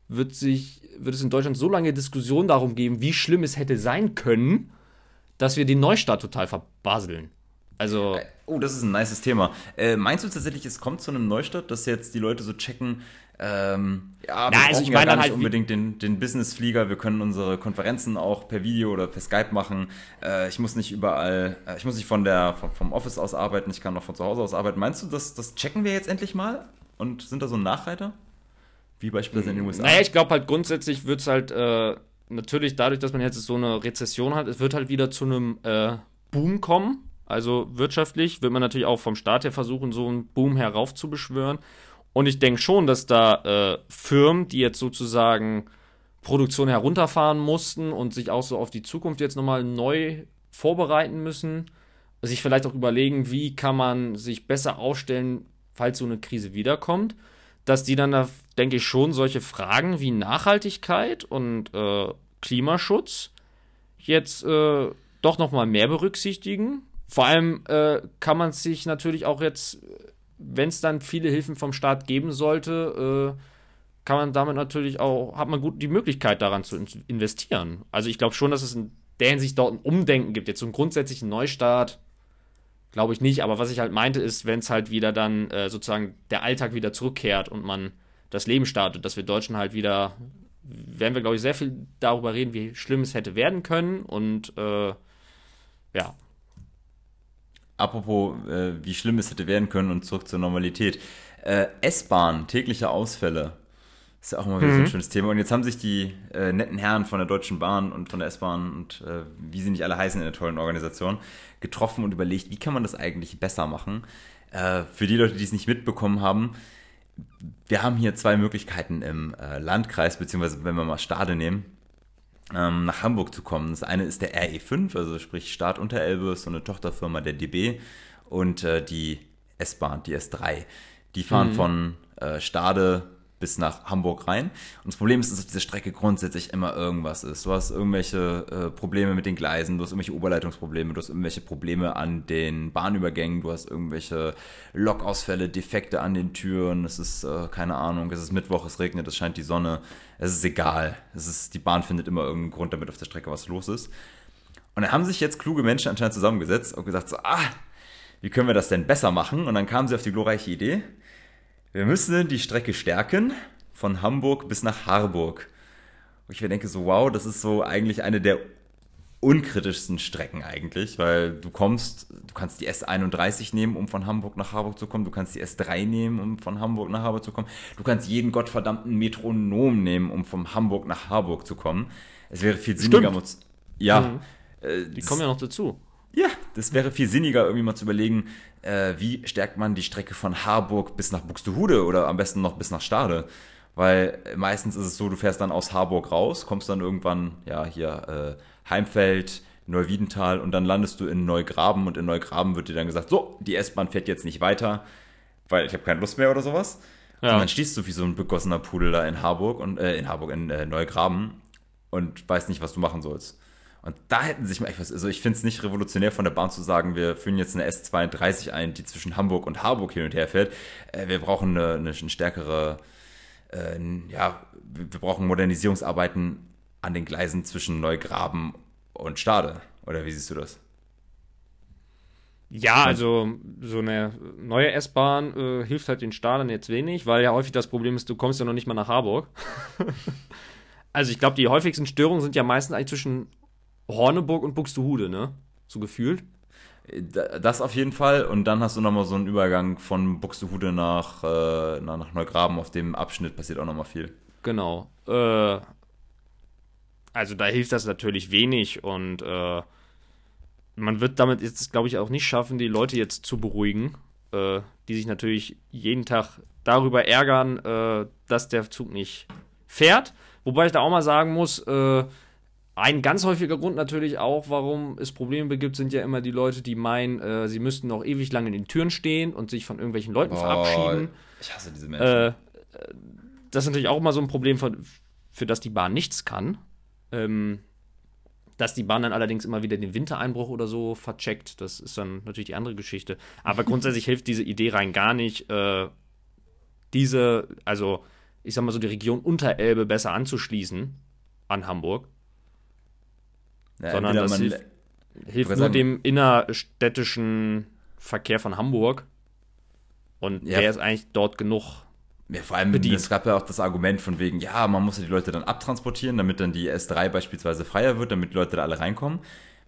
wird, sich, wird es in Deutschland so lange Diskussionen darum geben, wie schlimm es hätte sein können, dass wir den Neustart total verbaseln. Also, Oh, das ist ein nices Thema. Äh, meinst du tatsächlich, es kommt zu einem Neustart, dass jetzt die Leute so checken, ähm, ja, wir Na, also ich ja meine gar dann nicht halt unbedingt den, den Business-Flieger, wir können unsere Konferenzen auch per Video oder per Skype machen. Äh, ich muss nicht überall, äh, ich muss nicht von der, vom, vom Office aus arbeiten, ich kann noch von zu Hause aus arbeiten. Meinst du, das, das checken wir jetzt endlich mal? Und sind da so Nachreiter? Wie beispielsweise in den USA? naja, ich glaube halt grundsätzlich wird es halt äh, natürlich dadurch, dass man jetzt so eine Rezession hat, es wird halt wieder zu einem äh, Boom kommen. Also wirtschaftlich wird man natürlich auch vom Staat her versuchen, so einen Boom heraufzubeschwören. Und ich denke schon, dass da äh, Firmen, die jetzt sozusagen Produktion herunterfahren mussten und sich auch so auf die Zukunft jetzt nochmal neu vorbereiten müssen, sich vielleicht auch überlegen, wie kann man sich besser aufstellen, falls so eine Krise wiederkommt, dass die dann da, denke ich, schon solche Fragen wie Nachhaltigkeit und äh, Klimaschutz jetzt äh, doch nochmal mehr berücksichtigen. Vor allem äh, kann man sich natürlich auch jetzt, wenn es dann viele Hilfen vom Staat geben sollte, äh, kann man damit natürlich auch, hat man gut die Möglichkeit daran zu in- investieren. Also ich glaube schon, dass es in der Hinsicht dort ein Umdenken gibt. Jetzt so einen grundsätzlichen Neustart, glaube ich nicht. Aber was ich halt meinte, ist, wenn es halt wieder dann äh, sozusagen der Alltag wieder zurückkehrt und man das Leben startet, dass wir Deutschen halt wieder, werden wir, glaube ich, sehr viel darüber reden, wie schlimm es hätte werden können. Und äh, ja, Apropos, äh, wie schlimm es hätte werden können und zurück zur Normalität. Äh, S-Bahn, tägliche Ausfälle. Ist ja auch mal wieder so ein schönes Thema. Und jetzt haben sich die äh, netten Herren von der Deutschen Bahn und von der S-Bahn und äh, wie sie nicht alle heißen in der tollen Organisation getroffen und überlegt, wie kann man das eigentlich besser machen. Äh, für die Leute, die es nicht mitbekommen haben, wir haben hier zwei Möglichkeiten im äh, Landkreis, beziehungsweise wenn wir mal Stade nehmen, ähm, nach Hamburg zu kommen. Das eine ist der RE5, also sprich Start Unterelbe, ist so eine Tochterfirma der DB und äh, die S-Bahn, die S3. Die fahren von äh, Stade bis nach Hamburg rein. Und das Problem ist, dass auf dieser Strecke grundsätzlich immer irgendwas ist. Du hast irgendwelche äh, Probleme mit den Gleisen, du hast irgendwelche Oberleitungsprobleme, du hast irgendwelche Probleme an den Bahnübergängen, du hast irgendwelche Lokausfälle, Defekte an den Türen. Es ist, äh, keine Ahnung, es ist Mittwoch, es regnet, es scheint die Sonne. Es ist egal. Es ist, die Bahn findet immer irgendeinen Grund, damit auf der Strecke was los ist. Und dann haben sich jetzt kluge Menschen anscheinend zusammengesetzt und gesagt so, ah, wie können wir das denn besser machen? Und dann kamen sie auf die glorreiche Idee, wir müssen die Strecke stärken von Hamburg bis nach Harburg. Und ich mir denke so, wow, das ist so eigentlich eine der unkritischsten Strecken eigentlich, weil du kommst, du kannst die S31 nehmen, um von Hamburg nach Harburg zu kommen, du kannst die S3 nehmen, um von Hamburg nach Harburg zu kommen, du kannst jeden gottverdammten Metronom nehmen, um von Hamburg nach Harburg zu kommen. Es wäre viel sinniger, Stimmt. ja. Mhm. äh, Die kommen ja noch dazu. Ja, das wäre viel sinniger, irgendwie mal zu überlegen, äh, wie stärkt man die Strecke von Harburg bis nach Buxtehude oder am besten noch bis nach Stade. Weil meistens ist es so, du fährst dann aus Harburg raus, kommst dann irgendwann, ja, hier äh, Heimfeld, Neuwiedental und dann landest du in Neugraben und in Neugraben wird dir dann gesagt, so, die S-Bahn fährt jetzt nicht weiter, weil ich habe keine Lust mehr oder sowas. Ja. Und dann stehst du wie so ein begossener Pudel da in Harburg und äh, in Harburg, in äh, Neugraben und weißt nicht, was du machen sollst. Und da hätten sich mal etwas, also ich finde es nicht revolutionär von der Bahn zu sagen, wir führen jetzt eine S32 ein, die zwischen Hamburg und Harburg hin und her fährt. Äh, wir brauchen eine, eine, stärkere, äh, ja, wir wir brauchen Modernisierungsarbeiten an den Gleisen zwischen Neugraben und Stade. Oder wie siehst du das? Ja, also so eine neue S-Bahn äh, hilft halt den Stadern jetzt wenig, weil ja häufig das Problem ist, du kommst ja noch nicht mal nach Harburg. also ich glaube, die häufigsten Störungen sind ja meistens eigentlich zwischen Horneburg und Buxtehude, ne? So gefühlt. Da- Das auf jeden Fall. Und dann hast du nochmal so einen Übergang von Buxtehude nach, äh, nach Neugraben. Auf dem Abschnitt passiert auch nochmal viel. Genau. Äh, also da hilft das natürlich wenig und äh, man wird damit jetzt, glaube ich, auch nicht schaffen, die Leute jetzt zu beruhigen, äh, die sich natürlich jeden Tag darüber ärgern, äh, dass der Zug nicht fährt. Wobei ich da auch mal sagen muss, äh, ein ganz häufiger Grund natürlich auch, warum es Probleme gibt, sind ja immer die Leute, die meinen, äh, sie müssten noch ewig lang in den Türen stehen und sich von irgendwelchen Leuten verabschieden. ich hasse diese Menschen. Äh, das ist natürlich auch immer so ein Problem, für, für das die Bahn nichts kann. Ähm, dass die Bahn dann allerdings immer wieder den Wintereinbruch oder so vercheckt, das ist dann natürlich die andere Geschichte. Aber grundsätzlich hilft diese Idee rein gar nicht, äh, diese, also ich sag mal so, die Region Unterelbe besser anzuschließen an Hamburg. Ja, sondern das hilft- Hilft nur sagen- dem innerstädtischen Verkehr von Hamburg. Und Ja. der ist eigentlich dort genug Ja, vor allem, bedient. es gab ja auch das Argument von wegen, ja, man muss ja die Leute dann abtransportieren, damit dann die S3 beispielsweise freier wird, damit die Leute da alle reinkommen.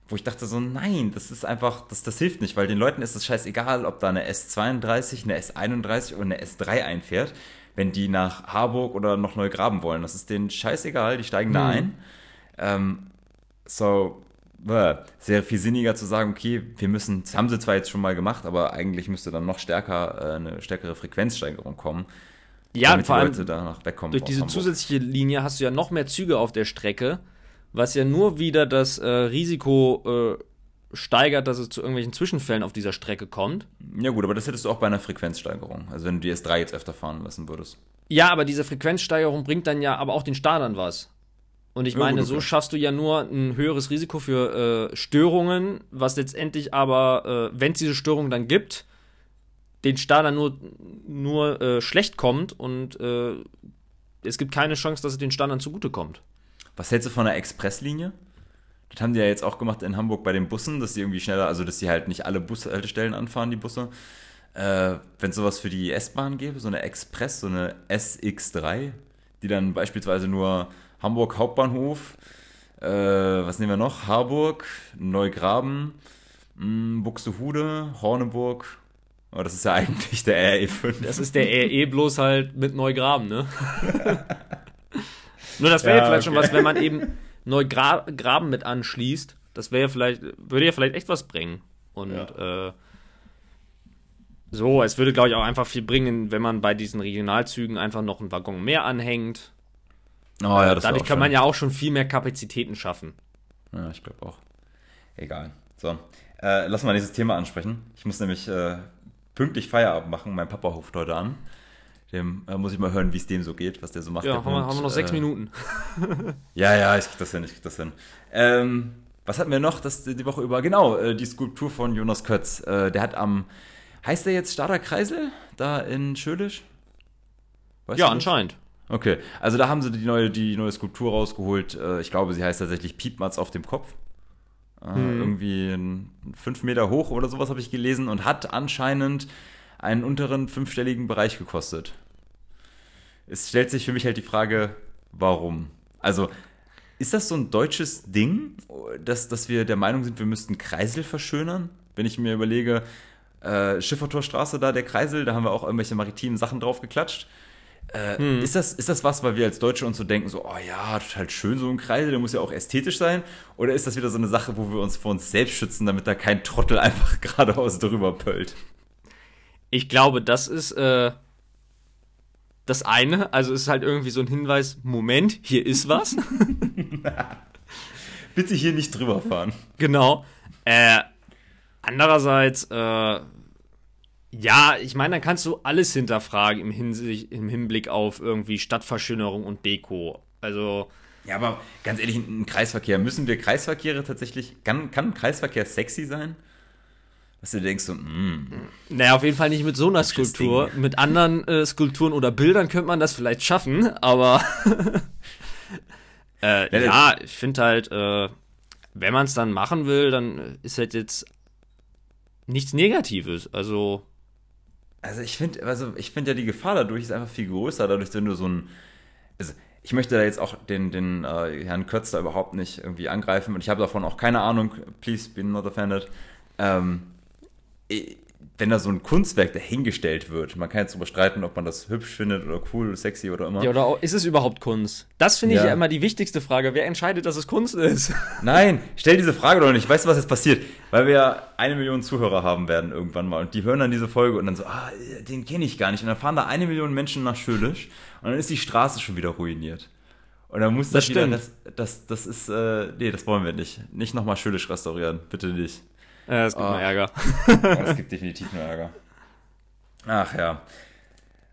Wo ich dachte so, nein, das ist einfach, das, das hilft nicht, weil den Leuten ist es scheißegal, ob da eine S32, eine S31 oder eine S3 einfährt, wenn die nach Harburg oder noch Neugraben wollen. Das ist denen scheißegal, die steigen da Mhm. ein. Ähm, so, äh, sehr viel sinniger zu sagen, okay, wir müssen, das haben sie zwar jetzt schon mal gemacht, aber eigentlich müsste dann noch stärker äh, eine stärkere Frequenzsteigerung kommen Ja, damit vor die allem Leute danach wegkommen. durch diese Hamburg. zusätzliche Linie hast du ja noch mehr Züge auf der Strecke, was ja nur wieder das äh, Risiko äh, steigert, dass es zu irgendwelchen Zwischenfällen auf dieser Strecke kommt. Ja gut, aber das hättest du auch bei einer Frequenzsteigerung. Also wenn du die S3 jetzt öfter fahren lassen würdest. Ja, aber diese Frequenzsteigerung bringt dann ja aber auch den Startern was. Und ich meine, so schaffst du ja nur ein höheres Risiko für äh, Störungen, was letztendlich aber, äh, wenn es diese Störung dann gibt, den Startern nur, nur äh, schlecht kommt und äh, es gibt keine Chance, dass es den Startern zugutekommt. Was hältst du von einer Expresslinie? Das haben die ja jetzt auch gemacht in Hamburg bei den Bussen, dass die irgendwie schneller, also dass die halt nicht alle Bushaltestellen anfahren, die Busse. Äh, wenn es sowas für die S-Bahn gäbe, so eine Express, so eine SX3, die dann beispielsweise nur Hamburg Hauptbahnhof, äh, was nehmen wir noch? Harburg, Neugraben, mh, Buxtehude, Horneburg. Oh, das ist ja eigentlich der RE5. Das ist der RE bloß halt mit Neugraben, ne? Nur das wäre Ja, ja, vielleicht schon okay. was, wenn man eben Neugraben mit anschließt. Das wäre ja vielleicht, würde ja vielleicht echt was bringen. Und äh, so, es würde, glaube ich, auch einfach viel bringen, wenn man bei diesen Regionalzügen einfach noch einen Waggon mehr anhängt. Oh ja, das Dadurch kann man schön. ja auch schon viel mehr Kapazitäten schaffen. Ja, ich glaube auch. Egal. So, äh, lass mal dieses Thema ansprechen. Ich muss nämlich äh, pünktlich Feierabend machen. Mein Papa ruft heute an. Dem äh, muss ich mal hören, wie es dem so geht, was der so macht. Ja, haben wir, haben wir noch sechs äh, Minuten. Ja, ja, ich krieg das hin, ich krieg das hin. Ähm, was hatten wir noch das, die Woche über? Genau, äh, die Skulptur von Jonas Kötz. Äh, der hat am, heißt der jetzt Starter Kreisel? Da in Schölisch? Weißt Ja, anscheinend. Okay, also da haben sie die neue, die neue Skulptur rausgeholt. Äh, Ich glaube, sie heißt tatsächlich Piepmatz auf dem Kopf. Äh, Hm. Irgendwie fünf Meter hoch oder sowas habe ich gelesen und hat anscheinend einen unteren fünfstelligen Bereich gekostet. Es stellt sich für mich halt die Frage, warum? Also, Ist das so ein deutsches Ding, dass, dass wir der Meinung sind, wir müssten Kreisel verschönern? Wenn ich mir überlege, äh, Schiffertorstraße da, der Kreisel, da haben wir auch irgendwelche maritimen Sachen drauf geklatscht. Äh, hm. ist, das, ist das was, weil wir als Deutsche uns so denken, so, oh ja, total schön, so ein Kreisel, der muss ja auch ästhetisch sein? Oder ist das wieder so eine Sache, wo wir uns vor uns selbst schützen, damit da kein Trottel einfach geradeaus drüber pöllt? Ich glaube, das ist äh, das eine. Also es ist halt irgendwie so ein Hinweis, Moment, hier ist was. Bitte hier nicht drüber fahren. Genau. Äh, andererseits, äh, ja, ich meine, dann kannst du alles hinterfragen im, Hinsicht, im Hinblick auf irgendwie Stadtverschönerung und Deko. Also. Ja, aber ganz ehrlich, ein Kreisverkehr, müssen wir Kreisverkehre tatsächlich, kann, kann Kreisverkehr sexy sein? Was du denkst so, mm. Naja, auf jeden Fall nicht mit so einer Skulptur. Mit anderen äh, Skulpturen oder Bildern könnte man das vielleicht schaffen, aber äh, ja, ich finde halt, äh, wenn man es dann machen will, dann ist halt jetzt nichts Negatives. Also also ich finde, also ich finde ja die Gefahr dadurch ist einfach viel größer, dadurch, wenn du so ein, also ich möchte da jetzt auch den, den äh, Herrn Kötz da überhaupt nicht irgendwie angreifen und ich habe davon auch keine Ahnung, please be not offended. Ähm, wenn da so ein Kunstwerk dahingestellt wird, man kann jetzt darüber streiten, ob man das hübsch findet oder cool, sexy oder immer. Ja, oder ist es überhaupt Kunst? Das finde ich ja. ja immer die wichtigste Frage. Wer entscheidet, dass es Kunst ist? Nein, stell diese Frage doch nicht. Weißt du, was jetzt passiert? Weil wir ja eine Million Zuhörer haben werden irgendwann mal und die hören dann diese Folge und dann so, ah, den kenne ich gar nicht. Und dann fahren da eine Million Menschen nach Schölisch und dann ist die Straße schon wieder ruiniert. Und dann muss das, das wieder, das, das, das ist, äh, nee, das wollen wir nicht. Nicht nochmal Schölisch restaurieren, bitte nicht. Ja, es gibt oh. nur Ärger. es gibt definitiv nur Ärger. Ach ja.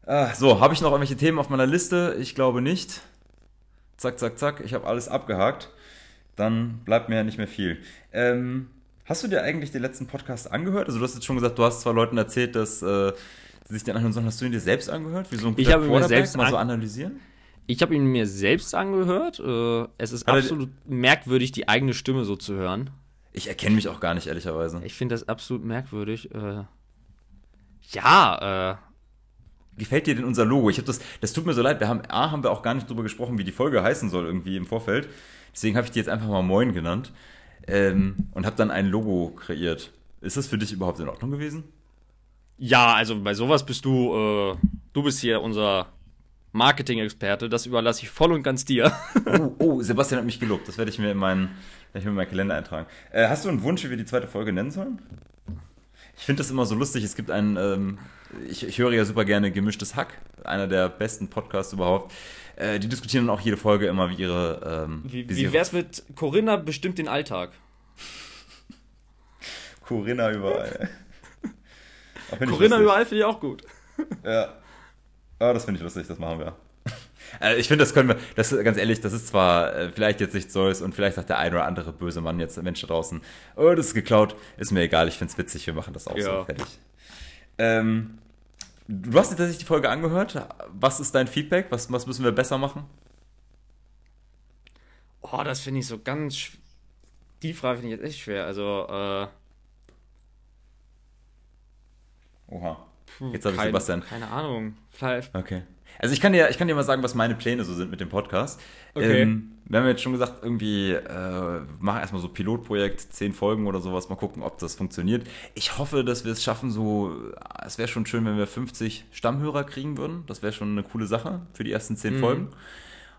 Ah, so, habe ich noch irgendwelche Themen auf meiner Liste? Ich glaube nicht. Zack, zack, zack. Ich habe alles abgehakt. Dann bleibt mir ja nicht mehr viel. Ähm, hast du dir eigentlich den letzten Podcast angehört? Also du hast jetzt schon gesagt, du hast zwei Leuten erzählt, dass äh, sie sich den anhören sollen. Hast du ihn dir selbst angehört? Wie so ein ich habe mir selbst mal so analysieren? Ich habe ihn mir selbst angehört. Äh, es ist Aber absolut merkwürdig, die eigene Stimme so zu hören. Ich erkenne mich auch gar nicht, ehrlicherweise. Ich finde das absolut merkwürdig. Äh, ja, äh. Gefällt dir denn unser Logo? Ich habe das, das tut mir so leid. Wir haben, A, haben wir auch gar nicht drüber gesprochen, wie die Folge heißen soll irgendwie im Vorfeld. Deswegen habe ich die jetzt einfach mal Moin genannt. Ähm, und habe dann ein Logo kreiert. Ist das für dich überhaupt in Ordnung gewesen? Ja, also bei sowas bist du, äh, du bist hier unser Marketing-Experte. Das überlasse ich voll und ganz dir. oh, oh, Sebastian hat mich gelobt. Das werde ich mir in meinen ich mir meinen Kalender eintragen. Äh, hast du einen Wunsch, wie wir die zweite Folge nennen sollen? Ich finde das immer so lustig. Es gibt einen, ähm, ich, ich, höre ja super gerne Gemischtes Hack, einer der besten Podcasts überhaupt. Äh, die diskutieren auch jede Folge immer, wie ihre. Ähm, wie wie, wie wär's mit Corinna bestimmt den Alltag? Corinna überall. Corinna überall finde ich auch gut. ja. Oh, das finde ich lustig, das machen wir. Äh, ich finde, das können wir, das ganz ehrlich, das ist zwar äh, vielleicht jetzt nicht Zeus und vielleicht sagt der ein oder andere böse Mann jetzt, Mensch da draußen, oh, das ist geklaut, ist mir egal, ich finde es witzig, wir machen das auch ja. so fertig. Ähm, du hast dir tatsächlich die Folge angehört. Was ist dein Feedback? Was, was müssen wir besser machen? Oh, das finde ich so ganz. Die Frage finde ich jetzt echt schwer. Also, äh. Oha. Jetzt habe ich Sebastian. Keine Ahnung. Vielleicht. Okay. Also ich kann dir, ich kann dir mal sagen, was meine Pläne so sind mit dem Podcast. Okay. Ähm, wir haben jetzt schon gesagt, irgendwie äh, machen erstmal so Pilotprojekt, zehn Folgen oder sowas, mal gucken, ob das funktioniert. Ich hoffe, dass wir es schaffen, so, es wäre schon schön, wenn wir 50 Stammhörer kriegen würden. Das wäre schon eine coole Sache für die ersten zehn mhm. Folgen.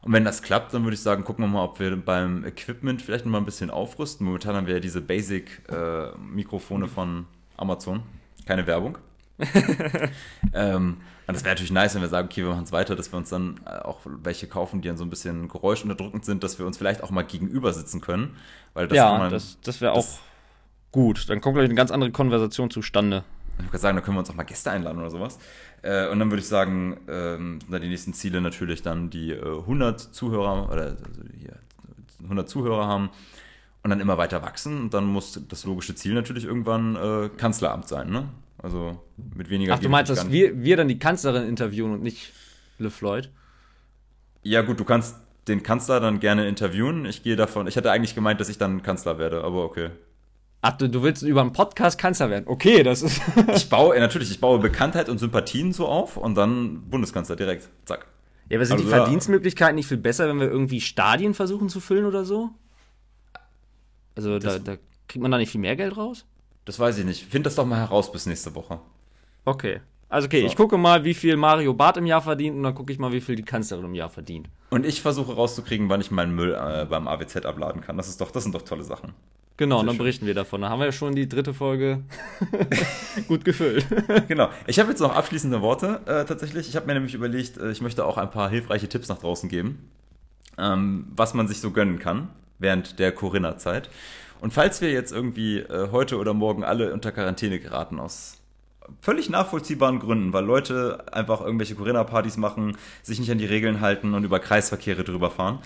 Und wenn das klappt, dann würde ich sagen, gucken wir mal, ob wir beim Equipment vielleicht noch mal ein bisschen aufrüsten. Momentan haben wir ja diese Basic-Mikrofone äh, von Amazon. Keine Werbung. ähm, und das wäre natürlich nice, wenn wir sagen, okay, wir machen es weiter, dass wir uns dann äh, auch welche kaufen, die dann so ein bisschen geräuschunterdrückend sind, dass wir uns vielleicht auch mal gegenüber sitzen können. Weil das ja, man, das, das wäre auch gut. Dann kommt gleich eine ganz andere Konversation zustande. Ich würde sagen, da können wir uns auch mal Gäste einladen oder sowas. Äh, und dann würde ich sagen, ähm, sind die nächsten Ziele natürlich dann die äh, 100 Zuhörer oder also hier, 100 Zuhörer haben und dann immer weiter wachsen. Und dann muss das logische Ziel natürlich irgendwann äh, Kanzleramt sein, ne? Also mit weniger. Ach, du meinst, dass wir, wir dann die Kanzlerin interviewen und nicht LeFloid? Ja, gut, du kannst den Kanzler dann gerne interviewen. Ich gehe davon. Ich hatte eigentlich gemeint, dass ich dann Kanzler werde, aber okay. Ach, du, du willst über einen Podcast Kanzler werden. Okay, das ist. ich baue, natürlich, ich baue Bekanntheit und Sympathien so auf und dann Bundeskanzler direkt. Zack. Ja, aber sind Also, die. Verdienstmöglichkeiten nicht viel besser, wenn wir irgendwie Stadien versuchen zu füllen oder so? Also da, da kriegt man da nicht viel mehr Geld raus? Das weiß ich nicht. Find das doch mal heraus bis nächste Woche. Okay. Also okay, So. ich gucke mal, wie viel Mario Barth im Jahr verdient und dann gucke ich mal, wie viel die Kanzlerin im Jahr verdient. Und ich versuche rauszukriegen, wann ich meinen Müll äh, beim AWZ abladen kann. Das ist doch, das sind doch tolle Sachen. Genau, und dann schön. berichten wir davon. Da haben wir ja schon die dritte Folge gut gefüllt. genau. Ich habe jetzt noch abschließende Worte äh, tatsächlich. Ich habe mir nämlich überlegt, äh, ich möchte auch ein paar hilfreiche Tipps nach draußen geben, ähm, was man sich so gönnen kann während der Corinna-Zeit. Und falls wir jetzt irgendwie äh, heute oder morgen alle unter Quarantäne geraten aus völlig nachvollziehbaren Gründen, weil Leute einfach irgendwelche Corinna-Partys machen, sich nicht an die Regeln halten und über Kreisverkehre drüber fahren,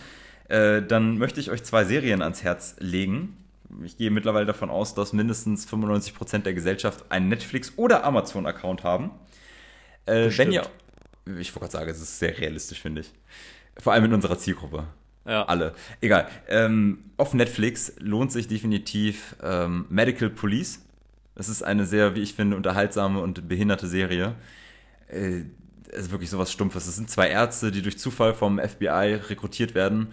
äh, dann möchte ich euch zwei Serien ans Herz legen. Ich gehe mittlerweile davon aus, dass mindestens 95% der Gesellschaft einen Netflix- oder Amazon-Account haben. Äh, wenn ihr, ich wollte gerade sagen, es ist sehr realistisch, finde ich. Vor allem in unserer Zielgruppe. Ja. Alle. Egal. Ähm, auf Netflix lohnt sich definitiv ähm, Medical Police. Das ist eine sehr, wie ich finde, unterhaltsame und behinderte Serie. Äh, es ist wirklich sowas Stumpfes. Es sind zwei Ärzte, die durch Zufall vom FBI rekrutiert werden,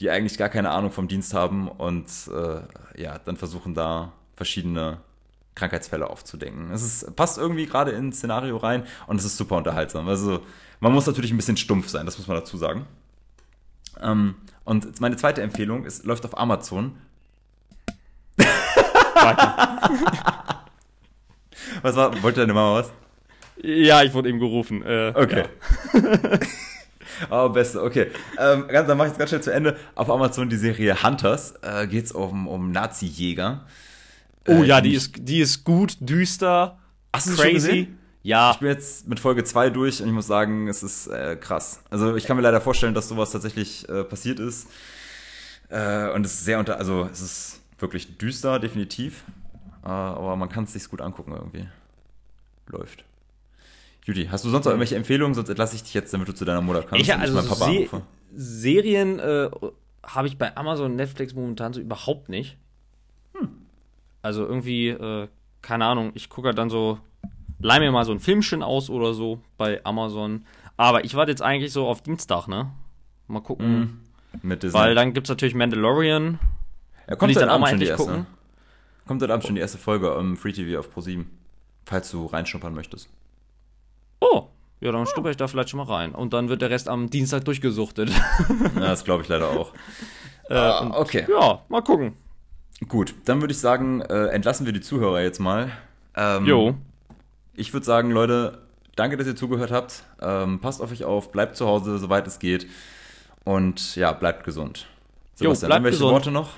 die eigentlich gar keine Ahnung vom Dienst haben und äh, ja, dann versuchen da verschiedene Krankheitsfälle aufzudenken. Es ist, passt irgendwie gerade ins Szenario rein und es ist super unterhaltsam. Also man muss natürlich ein bisschen stumpf sein, das muss man dazu sagen. Ähm, und meine zweite Empfehlung ist, läuft auf Amazon. Was war? Wollte deine Mama was? Ja, ich wurde eben gerufen. Äh, Okay. Ja. Oh, beste, okay. Ähm, ganz, dann mache ich es ganz schnell zu Ende. Auf Amazon die Serie Hunters äh, geht es um, um Nazi-Jäger. Oh Äh, ja, die ist, die ist gut, düster, Hast du sie schon crazy. gesehen? Ja, Ich bin jetzt mit Folge 2 durch und ich muss sagen, es ist äh, krass. Also ich kann mir leider vorstellen, dass sowas tatsächlich äh, passiert ist. Äh, und es ist sehr unter, also es ist wirklich düster, definitiv. Äh, aber man kann es sich gut angucken irgendwie. Läuft. Judy, hast du sonst noch irgendwelche Empfehlungen? Sonst entlasse ich dich jetzt, damit du zu deiner Mutter kannst ich, und also meinen Papa Se anrufe. Serien äh, habe ich bei Amazon und Netflix momentan so überhaupt nicht. Hm. Also irgendwie, äh, keine Ahnung, ich gucke halt dann so, leih mir mal so ein Filmchen aus oder so bei Amazon. Aber ich warte jetzt eigentlich so auf Dienstag, ne? Mal gucken. Mit Disney. Weil dann gibt es natürlich Mandalorian. ja, will kommt dann auch Abend mal schon die endlich erste. gucken. Kommt heute Abend schon die erste Folge im Free TV auf Pro7. Falls du reinschnuppern möchtest. Oh, ja, dann stupper ich da vielleicht schon mal rein. Und dann wird der Rest am Dienstag durchgesuchtet. Ja, das glaube ich leider auch. Äh, Ah, okay. Ja, mal gucken. Gut, dann würde ich sagen, äh, entlassen wir die Zuhörer jetzt mal. Ähm, Jo. Ich würde sagen, Leute, danke, dass ihr zugehört habt. Ähm, passt auf euch auf, bleibt zu Hause, soweit es geht. Und ja, bleibt gesund. Jo, Sebastian, bleibt irgendwelche gesund. Worte noch?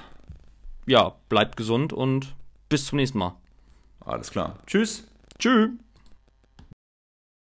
Ja, bleibt gesund und bis zum nächsten Mal. Alles klar. Tschüss. Tschüss.